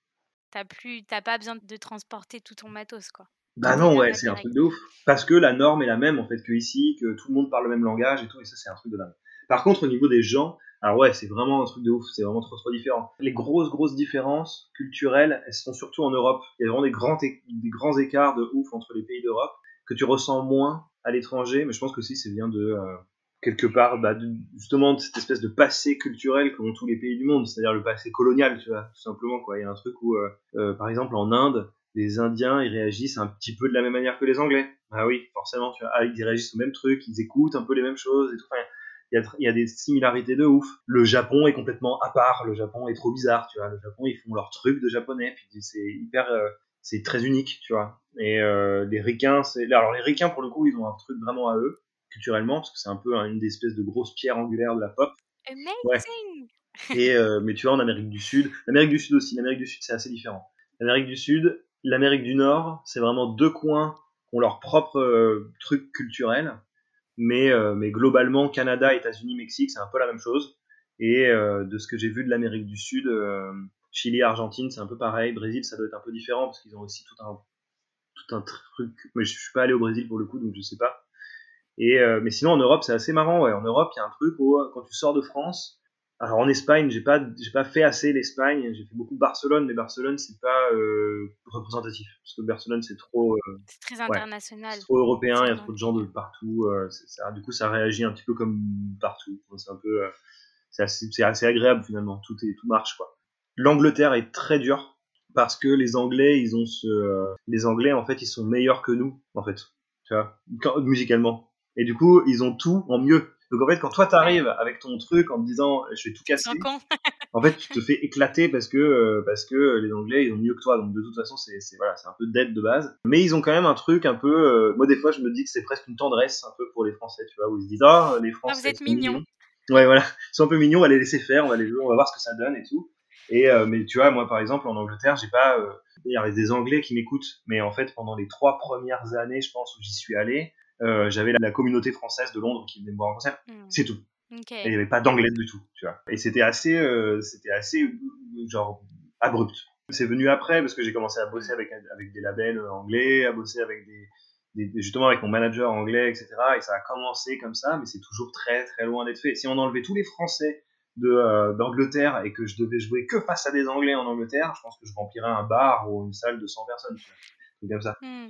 T'as plus, t'as pas besoin de transporter tout ton matos, quoi. Bah non, ouais, c'est un truc de ouf. Parce que la norme est la même, en fait, que ici, que tout le monde parle le même langage et tout, et ça, c'est un truc de dingue. Par contre, au niveau des gens, alors ouais, c'est vraiment un truc de ouf, c'est vraiment trop trop différent. Les grosses grosses différences culturelles, elles sont surtout en Europe. Il y a vraiment des grands, des grands écarts de ouf entre les pays d'Europe que tu ressens moins à l'étranger, mais je pense que si c'est bien de euh, quelque part bah, justement de cette espèce de passé culturel qu'ont tous les pays du monde, c'est-à-dire le passé colonial, tu vois, tout simplement quoi. Il y a un truc où, euh, euh, par exemple, en Inde, les Indiens, ils réagissent un petit peu de la même manière que les Anglais. Ah oui, forcément, tu vois, ah, ils réagissent au même truc, ils écoutent un peu les mêmes choses et tout. il y, a, des similarités de ouf. Le Japon est complètement à part, le Japon est trop bizarre, tu vois. Le Japon, ils font leur truc de japonais, puis c'est hyper, euh, c'est très unique, tu vois. Et euh, les Ricains, c'est, alors les Ricains, pour le coup, ils ont un truc vraiment à eux, culturellement, parce que c'est un peu une des espèces de grosses pierres angulaires de la pop. Amazing <laughs> Et, euh, mais tu vois, en Amérique du Sud, l'Amérique du Sud aussi, l'Amérique du Sud, c'est assez différent. L'Amérique du Sud, l'Amérique du Nord, c'est vraiment deux coins qui ont leur propre euh, truc culturel. Mais, euh, mais globalement, Canada, États-Unis, Mexique, c'est un peu la même chose. Et euh, de ce que j'ai vu de l'Amérique du Sud, Chili, Argentine, c'est un peu pareil. Brésil, ça doit être un peu différent parce qu'ils ont aussi tout un, tout un truc. Mais je suis pas allé au Brésil pour le coup, donc je sais pas. Et, mais sinon, en Europe, c'est assez marrant. En Europe, il y a un truc où quand tu sors de France, alors en Espagne, j'ai pas j'ai pas fait assez l'Espagne. J'ai fait beaucoup Barcelone, mais Barcelone c'est pas euh, représentatif parce que Barcelone c'est trop. Euh, c'est très international. trop européen. Il y a trop de gens de partout. Euh, ça, du coup, ça réagit un petit peu comme partout. C'est un peu c'est assez, assez, agréable finalement. Tout est tout marche quoi. L'Angleterre est très dur parce que les Anglais ils ont ce les Anglais en fait ils sont meilleurs que nous en fait. Tu vois? Musicalement. Et du coup ils ont tout en mieux donc en fait, quand toi t'arrives avec ton truc en te disant je vais tout casser, <laughs> en fait tu te fais éclater parce que euh, parce que les Anglais ils ont mieux que toi. Donc de toute façon c'est voilà c'est un peu dead de base. Mais ils ont quand même un truc un peu. Euh, moi des fois je me dis que c'est presque une tendresse un peu pour les Français, tu vois, où ils se disent ah les Français. Ah, vous êtes mignons. Ouais voilà, ils sont un peu mignons, on va les laisser faire, on va les on va voir ce que ça donne et tout. Et euh, mais tu vois moi par exemple en Angleterre j'ai pas il y a des Anglais qui m'écoutent, mais en fait pendant les trois premières années je pense où j'y suis allé j'avais la, communauté française de Londres qui venait me voir en concert. Hmm. C'est tout. Et il n'y avait pas d'anglais du tout, tu vois. Et c'était assez, euh, c'était assez, euh, genre, abrupt. C'est venu après parce que j'ai commencé à bosser avec, avec des labels anglais, à bosser avec des, justement avec mon manager anglais, etc. Et ça a commencé comme ça, mais c'est toujours très très loin d'être fait. Si on enlevait tous les Français de euh, d'Angleterre et que je devais jouer que face à des Anglais en Angleterre, je pense que je remplirais un bar ou une salle de 100 personnes, comme ça. Hmm.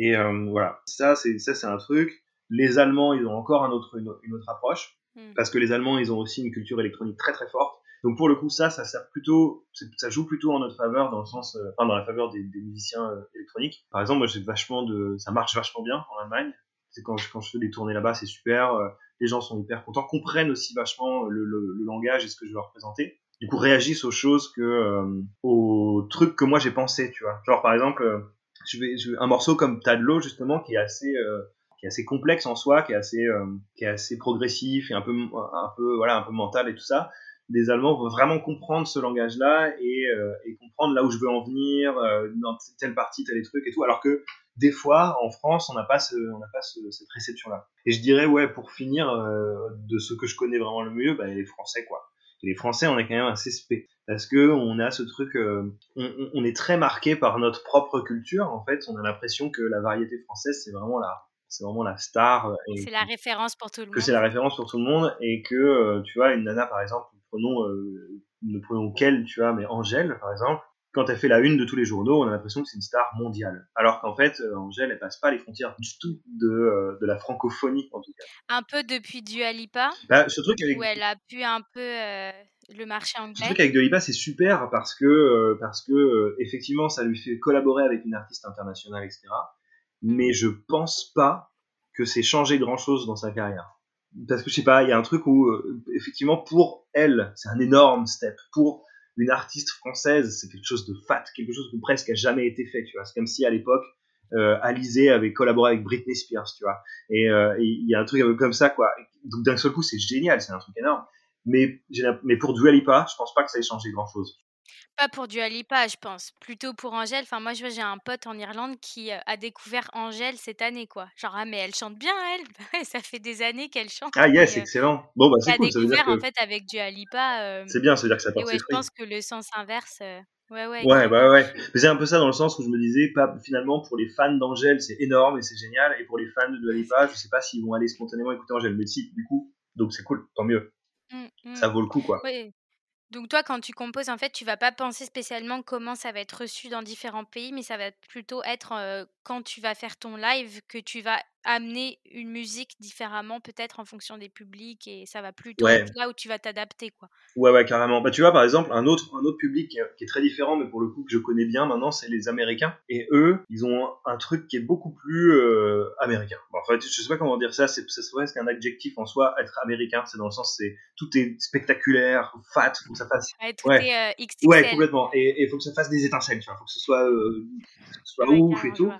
Et euh, voilà, ça c'est ça c'est un truc. Les Allemands, ils ont encore un autre, une, autre approche hmm. parce que les Allemands, ils ont aussi une culture électronique très très forte. Donc pour le coup, ça, ça sert plutôt, ça joue plutôt en notre faveur dans le sens, euh, enfin dans la faveur des, des musiciens électroniques. Par exemple, moi j'ai vachement de, ça marche vachement bien en Allemagne. C'est quand je, quand je fais des tournées là-bas, c'est super les gens sont hyper contents, comprennent aussi vachement le, le, langage et ce que je veux leur présenter. Du coup, réagissent aux choses que euh, aux trucs que moi j'ai pensé, tu vois. Genre par exemple, euh, un morceau comme T'as de l'eau justement qui est assez euh, qui est assez complexe en soi, qui est assez qui est assez progressif et un peu un peu voilà un peu mental et tout ça. Les Allemands vont vraiment comprendre ce langage-là et, et comprendre là où je veux en venir, dans telle partie, tel truc et tout. Alors que des fois, en France, on n'a pas, ce, on pas cette réception-là. Et je dirais, ouais, pour finir, euh, de ce que je connais vraiment le mieux, bah, les Français, quoi. les Français, on est quand même assez spé. Parce que on a ce truc, euh, on, est très marqué par notre propre culture. En fait, on a l'impression que la variété française, c'est vraiment la, c'est vraiment la star. C'est la référence pour tout le monde. Que c'est la référence pour tout le monde et que, euh, tu vois, une nana, par exemple, prenons, ne prenons qu'elle, tu vois, mais Angèle, par exemple, quand elle fait la une de tous les journaux, on a l'impression que c'est une star mondiale. Alors qu'en fait, euh, Angèle, elle passe pas les frontières du tout de, euh, de la francophonie, en tout cas. Un peu depuis Dua Lipa, bah, ce truc avec... où elle a pu un peu euh, le marché anglais. Ce truc avec Dua Lipa, c'est super parce que, parce que effectivement, ça lui fait collaborer avec une artiste internationale, etc. Mm. Mais je pense pas que c'est changé grand-chose dans sa carrière. Parce que je sais pas, il y a un truc où, effectivement, pour elle, c'est un énorme step. Pour une artiste française, c'est quelque chose de fat, quelque chose qui presque a jamais été fait, tu vois. C'est comme si à l'époque, euh, Alizé avait collaboré avec Britney Spears, tu vois. Et euh, il y a un truc comme ça, quoi. Donc d'un seul coup, c'est génial, c'est un truc énorme. Mais, mais pour Dua Lipa, je pense pas que ça ait changé grand chose. Pas pour du Lipa, je pense. Plutôt pour Angèle. Enfin, moi, je vois, j'ai un pote en Irlande qui a découvert Angèle cette année, quoi. Genre, ah, mais elle chante bien, elle? <laughs> ça fait des années qu'elle chante. Ah, yes, excellent. Bon, bah, c'est cool. Ça veut dire que... en fait, avec du Lipa. C'est bien, ça veut dire que ça porte ouais, Je pense que le sens inverse. Ouais, ouais. Ouais, bah, ouais. Mais c'est un peu ça dans le sens où je me disais, pas, finalement, pour les fans d'Angèle, c'est énorme et c'est génial. Et pour les fans de Dua Lipa, je sais pas s'ils vont aller spontanément écouter Angèle. Mais si, du coup. Donc, c'est cool, tant mieux. Mmh, mmh. Ça vaut le coup, quoi. Oui. Donc toi, quand tu composes, en fait, tu vas pas penser spécialement comment ça va être reçu dans différents pays, mais ça va plutôt être quand tu vas faire ton live que tu vas amener une musique différemment, peut-être en fonction des publics, et ça va plutôt être là où tu vas t'adapter, quoi. Ouais, ouais, carrément. Bah, tu vois, par exemple, un autre, un autre public qui est, très différent, mais pour le coup que je connais bien maintenant, c'est les Américains. Et eux, ils ont un, truc qui est beaucoup plus euh, américain. Bon, en fait, je sais pas comment dire ça, c'est presque un adjectif en soi, être américain, c'est dans le sens, c'est tout est spectaculaire, fat, faut que ça fasse. Ouais, tout est euh, Ouais, complètement. Et il faut que ça fasse des étincelles, tu vois, faut que ce soit, euh, soit ouf et tout.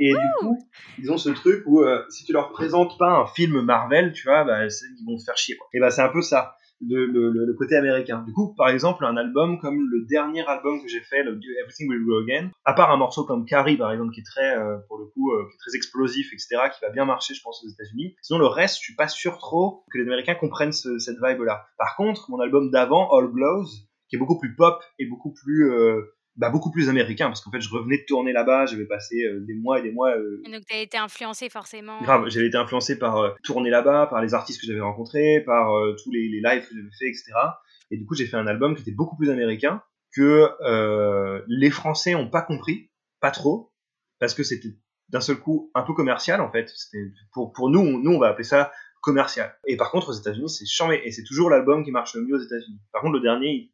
Et du coup, ils ont ce truc où euh, si tu leur présentes pas un film Marvel, tu vois, bah, ils vont te faire chier. Quoi. Et bah c'est un peu ça, le, le, le, côté américain. Du coup, par exemple, un album comme le dernier album que j'ai fait, le Everything Will Go Again, à part un morceau comme Carrie, par exemple, qui est très, euh, pour le coup, euh, qui est très explosif, etc., qui va bien marcher, je pense, aux États-Unis. Sinon, le reste, je suis pas sûr trop que les Américains comprennent cette vibe-là. Par contre, mon album d'avant, All Glows, qui est beaucoup plus pop et beaucoup plus bah, beaucoup plus américain parce qu'en fait je revenais de tourner là-bas, j'avais passé euh, des mois et des mois. Euh, donc tu as été influencé forcément. Grave, j'avais été influencé par euh, tourner là-bas, par les artistes que j'avais rencontrés, par tous les, les, lives que j'avais fait, etc. Et du coup j'ai fait un album qui était beaucoup plus américain que les Français ont pas compris, pas trop, parce que c'était d'un seul coup un peu commercial en fait. Pour pour nous, nous on va appeler ça commercial. Et par contre aux États-Unis c'est chambé et c'est toujours l'album qui marche le mieux aux États-Unis. Par contre le dernier,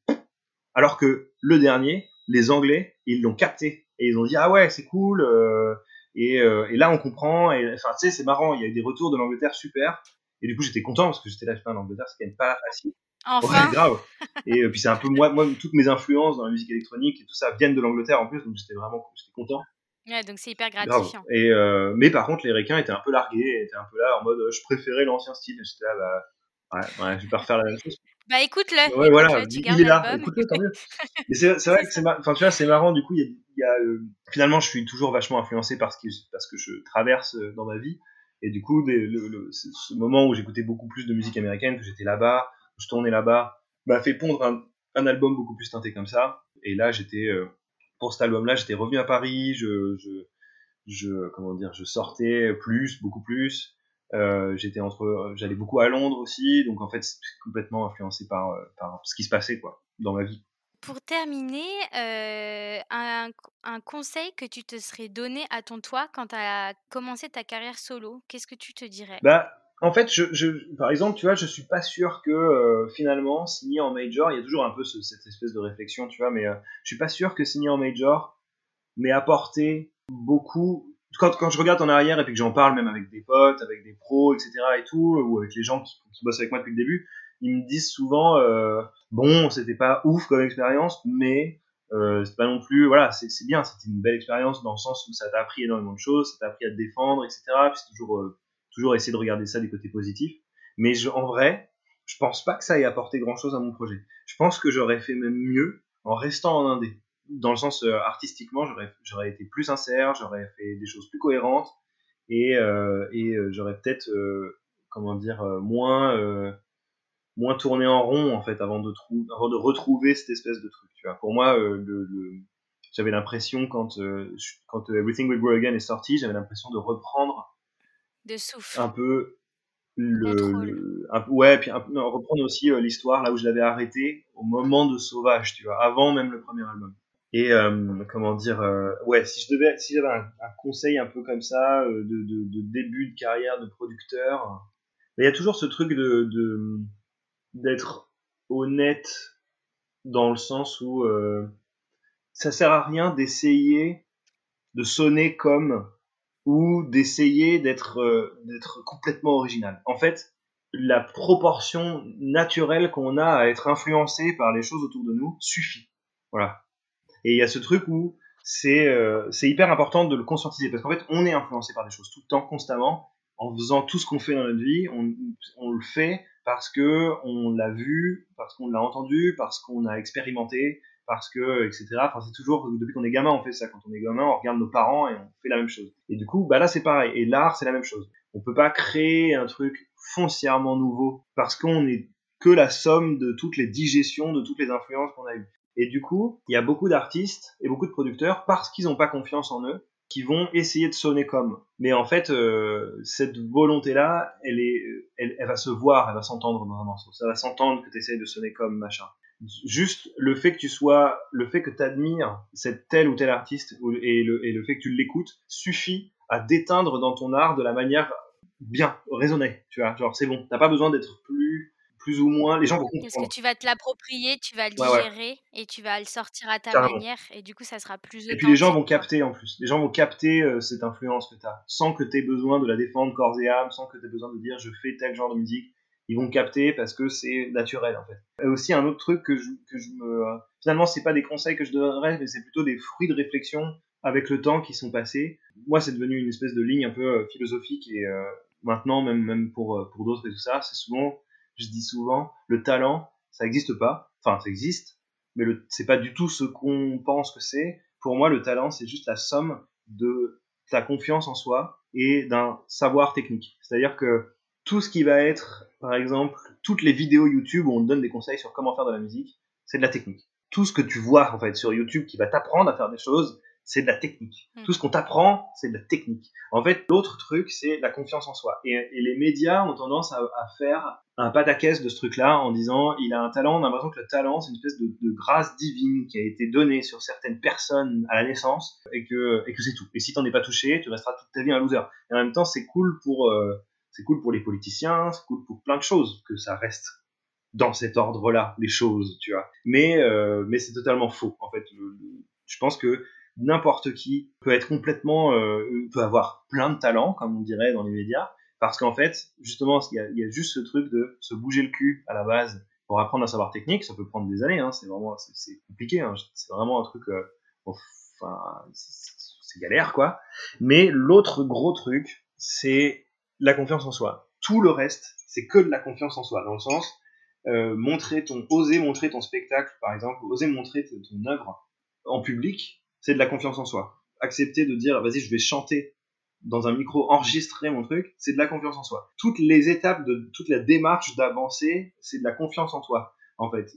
alors que le dernier les Anglais, ils l'ont capté et ils ont dit ah ouais c'est cool euh, et, euh, et, là on comprend et enfin tu sais c'est marrant il y a eu des retours de l'Angleterre super et du coup j'étais content parce que j'étais là putain l'Angleterre c'est quand même pas facile enfin ouais, grave et euh, puis c'est un peu moi moi toutes mes influences dans la musique électronique et tout ça viennent de l'Angleterre en plus donc j'étais vraiment j'étais content Ouais, donc c'est hyper gratifiant. Et mais par contre, les Ricains étaient un peu largués, étaient un peu là en mode je préférais l'ancien style. J'étais là, bah, ouais, ouais, je vais pas refaire la même chose. Bah écoute-le. Ouais, voilà, il est là. Écoute-le, tant mieux. <laughs> C'est vrai que c'est enfin, tu vois, c'est marrant. Du coup, il y a, y a euh, finalement, je suis toujours vachement influencé par ce, qui, parce que je traverse euh, dans ma vie. Et du coup, des, le, ce moment où j'écoutais beaucoup plus de musique américaine, que j'étais là-bas, que je tournais là-bas, m'a fait pondre un, un, album beaucoup plus teinté comme ça. Et là, j'étais, euh, pour cet album-là, j'étais revenu à Paris, je, je, je comment dire, je sortais plus, beaucoup plus. Euh, j'étais entre, j'allais beaucoup à Londres aussi, donc en fait, c'est complètement influencé par, euh, par ce qui se passait quoi dans ma vie. Pour terminer, euh, un, un, conseil que tu te serais donné à ton toi quand tu as commencé ta carrière solo, qu'est-ce que tu te dirais? Bah, en fait, je, je, par exemple, tu vois, je suis pas sûr que euh, finalement signer en major, il y a toujours un peu ce, cette espèce de réflexion, tu vois, mais je suis pas sûr que signer en major m'ait apporté beaucoup. Quand, quand je regarde en arrière et puis que j'en parle même avec des potes, avec des pros, etc. et tout, ou avec les gens qui, bossent avec moi depuis le début, ils me disent souvent euh, bon, c'était pas ouf comme expérience, mais euh, c'est pas non plus voilà, c'est bien, c'était une belle expérience dans le sens où ça t'a appris énormément de choses, ça t'a appris à te défendre, etc. Puis c'est toujours euh, toujours essayer de regarder ça du côté positif. Mais je, en vrai, je pense pas que ça ait apporté grand chose à mon projet. Je pense que j'aurais fait même mieux en restant en indé. Dans le sens euh, artistiquement, j'aurais été plus sincère, j'aurais fait des choses plus cohérentes et euh, et euh, j'aurais peut-être comment dire moins moins tourné en rond en fait avant de, trou avant de retrouver cette espèce de truc. Tu vois. Pour moi, le, le... j'avais l'impression quand quand Everything Will Grow Again est sorti, j'avais l'impression de reprendre de souffle un peu le, le un, ouais puis un, non, reprendre aussi euh, l'histoire là où je l'avais arrêté au moment de Sauvage, tu vois, avant même le premier album. Et euh, comment dire, euh, ouais, si je devais, si j'avais un, conseil un peu comme ça de, de, de, début de carrière de producteur, il y a toujours ce truc de, de d'être honnête dans le sens où euh, ça sert à rien d'essayer de sonner comme ou d'essayer d'être euh, d'être complètement original. En fait, la proportion naturelle qu'on a à être influencé par les choses autour de nous suffit. Voilà. Et il y a ce truc où c'est euh, c'est hyper important de le conscientiser parce qu'en fait, on est influencé par des choses tout le temps, constamment, en faisant tout ce qu'on fait dans notre vie, on, on le fait parce que on l'a vu, parce qu'on l'a entendu, parce qu'on a expérimenté, parce que etc. Enfin, c'est toujours depuis qu'on est gamin on fait ça. Quand on est gamin, on regarde nos parents et on fait la même chose. Et du coup, bah là c'est pareil. Et l'art c'est la même chose. On peut pas créer un truc foncièrement nouveau parce qu'on est que la somme de toutes les digestions, de toutes les influences qu'on a eues. Et du coup, il y a beaucoup d'artistes et beaucoup de producteurs parce qu'ils n'ont pas confiance en eux, qui vont essayer de sonner comme. Mais en fait, euh, cette volonté-là, elle, elle, va se voir, elle va s'entendre dans un morceau. Ça va s'entendre que tu essayes de sonner comme machin. Juste le fait que tu sois, le fait que tu admires cette tel ou tel artiste et le, et le fait que tu l'écoutes suffit à déteindre dans ton art de la manière bien, raisonnée. Tu vois, genre c'est bon. T'as pas besoin d'être plus plus ou moins, les gens vont comprendre. Parce que tu vas te l'approprier, tu vas le digérer ouais, ouais. et tu vas le sortir à ta Carrément. manière et du coup ça sera plus Et puis les gens vont capter en plus. Les gens vont capter euh, cette influence que tu as sans que tu aies besoin de la défendre corps et âme, sans que tu aies besoin de dire je fais tel genre de musique. Ils vont capter parce que c'est naturel en fait. Et aussi un autre truc que je, que je me... Finalement c'est pas des conseils que je donnerais mais c'est plutôt des fruits de réflexion avec le temps qui sont passés. Moi c'est devenu une espèce de ligne un peu euh, philosophique et euh, maintenant même, même pour, euh, pour d'autres et tout ça, c'est souvent je dis souvent, le talent, ça n'existe pas. Enfin, ça existe, mais c'est pas du tout ce qu'on pense que c'est. Pour moi, le talent, c'est juste la somme de ta confiance en soi et d'un savoir technique. C'est-à-dire que tout ce qui va être, par exemple, toutes les vidéos YouTube où on te donne des conseils sur comment faire de la musique, c'est de la technique. Tout ce que tu vois, en fait, sur YouTube qui va t'apprendre à faire des choses, c'est de la technique. Mmh. Tout ce qu'on t'apprend, c'est de la technique. En fait, l'autre truc, c'est la confiance en soi. Et, et, les médias ont tendance à, à faire un pataquès de ce truc-là en disant il a un talent. On a l'impression que le talent, c'est une espèce de, de, grâce divine qui a été donnée sur certaines personnes à la naissance et que, et que c'est tout. Et si t'en es pas touché, tu resteras toute ta vie un loser. Et en même temps, c'est cool pour, euh, c'est cool pour les politiciens, c'est cool pour plein de choses que ça reste dans cet ordre-là, les choses, tu vois. Mais, euh, mais c'est totalement faux. En fait, je pense que n'importe qui peut être complètement, euh, peut avoir plein de talents, comme on dirait dans les médias, parce qu'en fait, justement, il y, a, juste ce truc de se bouger le cul à la base pour apprendre à savoir technique, ça peut prendre des années, hein, c'est vraiment, c'est compliqué, hein, c'est vraiment un truc, euh, enfin, c'est galère, quoi. Mais l'autre gros truc, c'est la confiance en soi. Tout le reste, c'est que de la confiance en soi, dans le sens, euh, montrer ton, oser montrer ton spectacle, par exemple, oser montrer ton œuvre en public, c'est de la confiance en soi. Accepter de dire, vas-y, je vais chanter dans un micro, enregistrer mon truc, c'est de la confiance en soi. Toutes les étapes de toute la démarche d'avancer, c'est de la confiance en toi, en fait.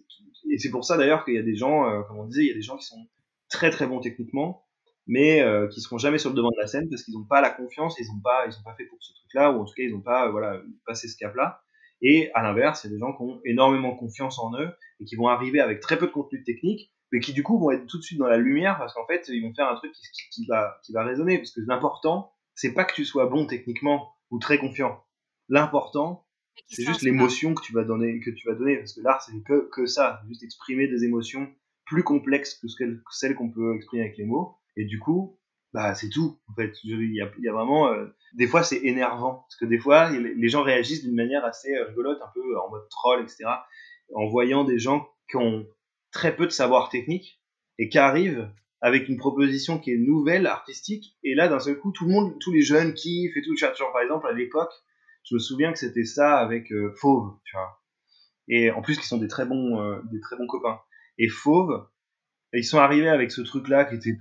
Et c'est pour ça d'ailleurs qu'il y a des gens, euh, comme on disait, il y a des gens qui sont très très bons techniquement, mais euh, qui seront jamais sur le devant de la scène parce qu'ils n'ont pas la confiance, ils n'ont pas, ils sont pas fait pour ce truc-là, ou en tout cas ils n'ont pas, voilà, passé ce cap-là. Et à l'inverse, il y a des gens qui ont énormément confiance en eux et qui vont arriver avec très peu de contenu technique, mais qui du coup vont être tout de suite dans la lumière parce qu'en fait ils vont faire un truc qui, qui, va, qui va résonner. Parce que l'important, c'est pas que tu sois bon techniquement ou très confiant. L'important, c'est juste l'émotion que tu vas donner, que tu vas donner, parce que l'art c'est que, que ça, juste exprimer des émotions plus complexes que, celles qu'on peut exprimer avec les mots. Et du coup, bah c'est tout. En fait, il y a, y a, vraiment, euh, des fois c'est énervant, parce que des fois les gens réagissent d'une manière assez euh, rigolote, un peu en mode troll, etc. En voyant des gens qui ont très peu de savoir technique et qui arrivent avec une proposition qui est nouvelle, artistique, et là d'un seul coup tout le monde, tous les jeunes kiffent et tout. Genre, par exemple à l'époque, je me souviens que c'était ça avec euh, Fauve, tu vois. Et en plus, qui sont des très bons, euh, des très bons copains. Et Fauve, ils sont arrivés avec ce truc-là qui était,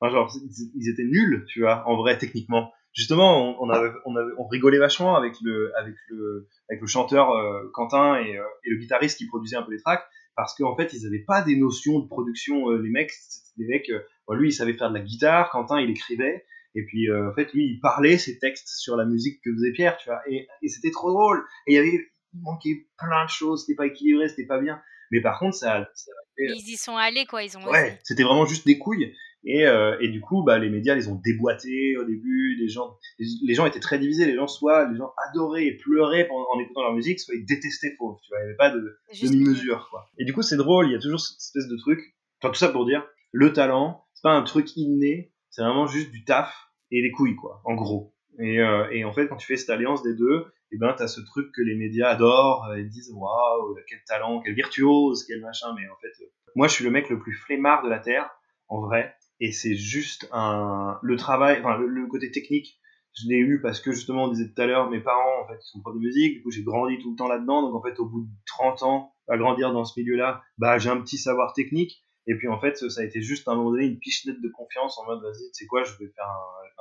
enfin, genre, ils étaient nuls, tu vois, en vrai, techniquement. Justement, on, avait, on, avait, on rigolait vachement avec le, avec le, avec le chanteur euh, Quentin et, et, le guitariste qui produisait un peu les tracks, parce qu'en fait, ils n'avaient pas des notions de production. les mecs, des mecs, lui, il savait faire de la guitare, Quentin, il écrivait, et puis, euh, en fait, lui, il parlait ses textes sur la musique que faisait Pierre, tu vois. Et, et c'était trop drôle. Et il y avait, il manquait plein de choses, c'était pas équilibré, c'était pas bien. Mais par contre, ça. ça ils y sont allés, quoi. Ils ont. Ouais, c'était vraiment juste des couilles. Et, euh, et, du coup, bah, les médias les ont déboîtés au début. Les gens, les, gens étaient très divisés. Les gens, soit les gens adoraient et pleuraient en écoutant leur musique, soit ils détestaient Fauve. Tu vois, il n'y avait pas de demi-mesure. Quoi. Et du coup, c'est drôle. Il y a toujours cette espèce de truc. Enfin, tout ça pour dire, le talent, c'est pas un truc inné. C'est vraiment juste du taf et les couilles, quoi, en gros. Et, euh, et en fait, quand tu fais cette alliance des deux, et eh ben, t'as ce truc que les médias adorent, euh, ils disent waouh, quel talent, quel virtuose, quel machin, mais en fait, euh, moi, je suis le mec le plus flemmard de la Terre, en vrai, et c'est juste un, le travail, enfin, le, côté technique, je l'ai eu parce que justement, on disait tout à l'heure, mes parents, en fait, ils sont profs de musique, du coup, j'ai grandi tout le temps là-dedans, donc en fait, au bout de 30 ans, à grandir dans ce milieu-là, bah, j'ai un petit savoir technique, et puis en fait, ça a été juste à un moment donné une pichenette de confiance en mode vas-y, sais quoi, je vais faire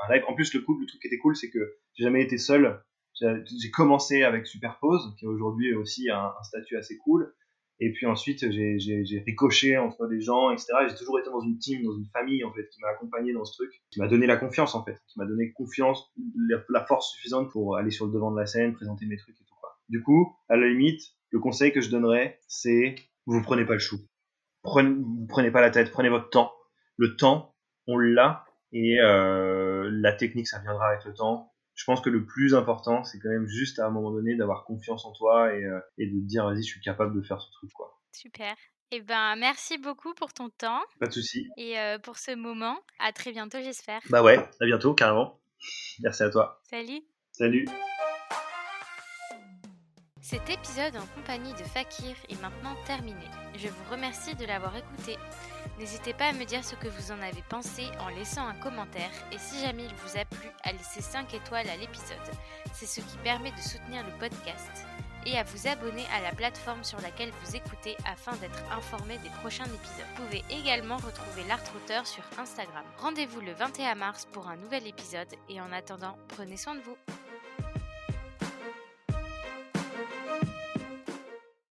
un, live. En plus, le, coup, le truc qui était cool, c'est que j'ai jamais été seul. J'ai commencé avec Superpose, qui est aujourd'hui aussi un, statut assez cool. Et puis ensuite, j'ai ricoché entre des gens, etc. J'ai toujours été dans une team, dans une famille, en fait, qui m'a accompagné dans ce truc, qui m'a donné la confiance, en fait, qui m'a donné confiance, la, force suffisante pour aller sur le devant de la scène, présenter mes trucs et tout, quoi. Du coup, à la limite, le conseil que je donnerais, c'est vous prenez pas le chou prenez, vous prenez pas la tête, prenez votre temps. Le temps, on l'a, et euh, la technique, ça viendra avec le temps. Je pense que le plus important, c'est quand même juste à un moment donné d'avoir confiance en toi et, euh, et de te dire, vas-y, je suis capable de faire ce truc, quoi. Super. Eh ben, merci beaucoup pour ton temps. Pas de souci. Et euh, pour ce moment. À très bientôt, j'espère. Bah ouais, à bientôt, carrément. Merci à toi. Salut. Salut. Cet épisode en compagnie de Fakir est maintenant terminé. Je vous remercie de l'avoir écouté. N'hésitez pas à me dire ce que vous en avez pensé en laissant un commentaire et si jamais il vous a plu, à laisser 5 étoiles à l'épisode. C'est ce qui permet de soutenir le podcast et à vous abonner à la plateforme sur laquelle vous écoutez afin d'être informé des prochains épisodes. Vous pouvez également retrouver l'Art Router sur Instagram. Rendez-vous le 21 mars pour un nouvel épisode et en attendant, prenez soin de vous.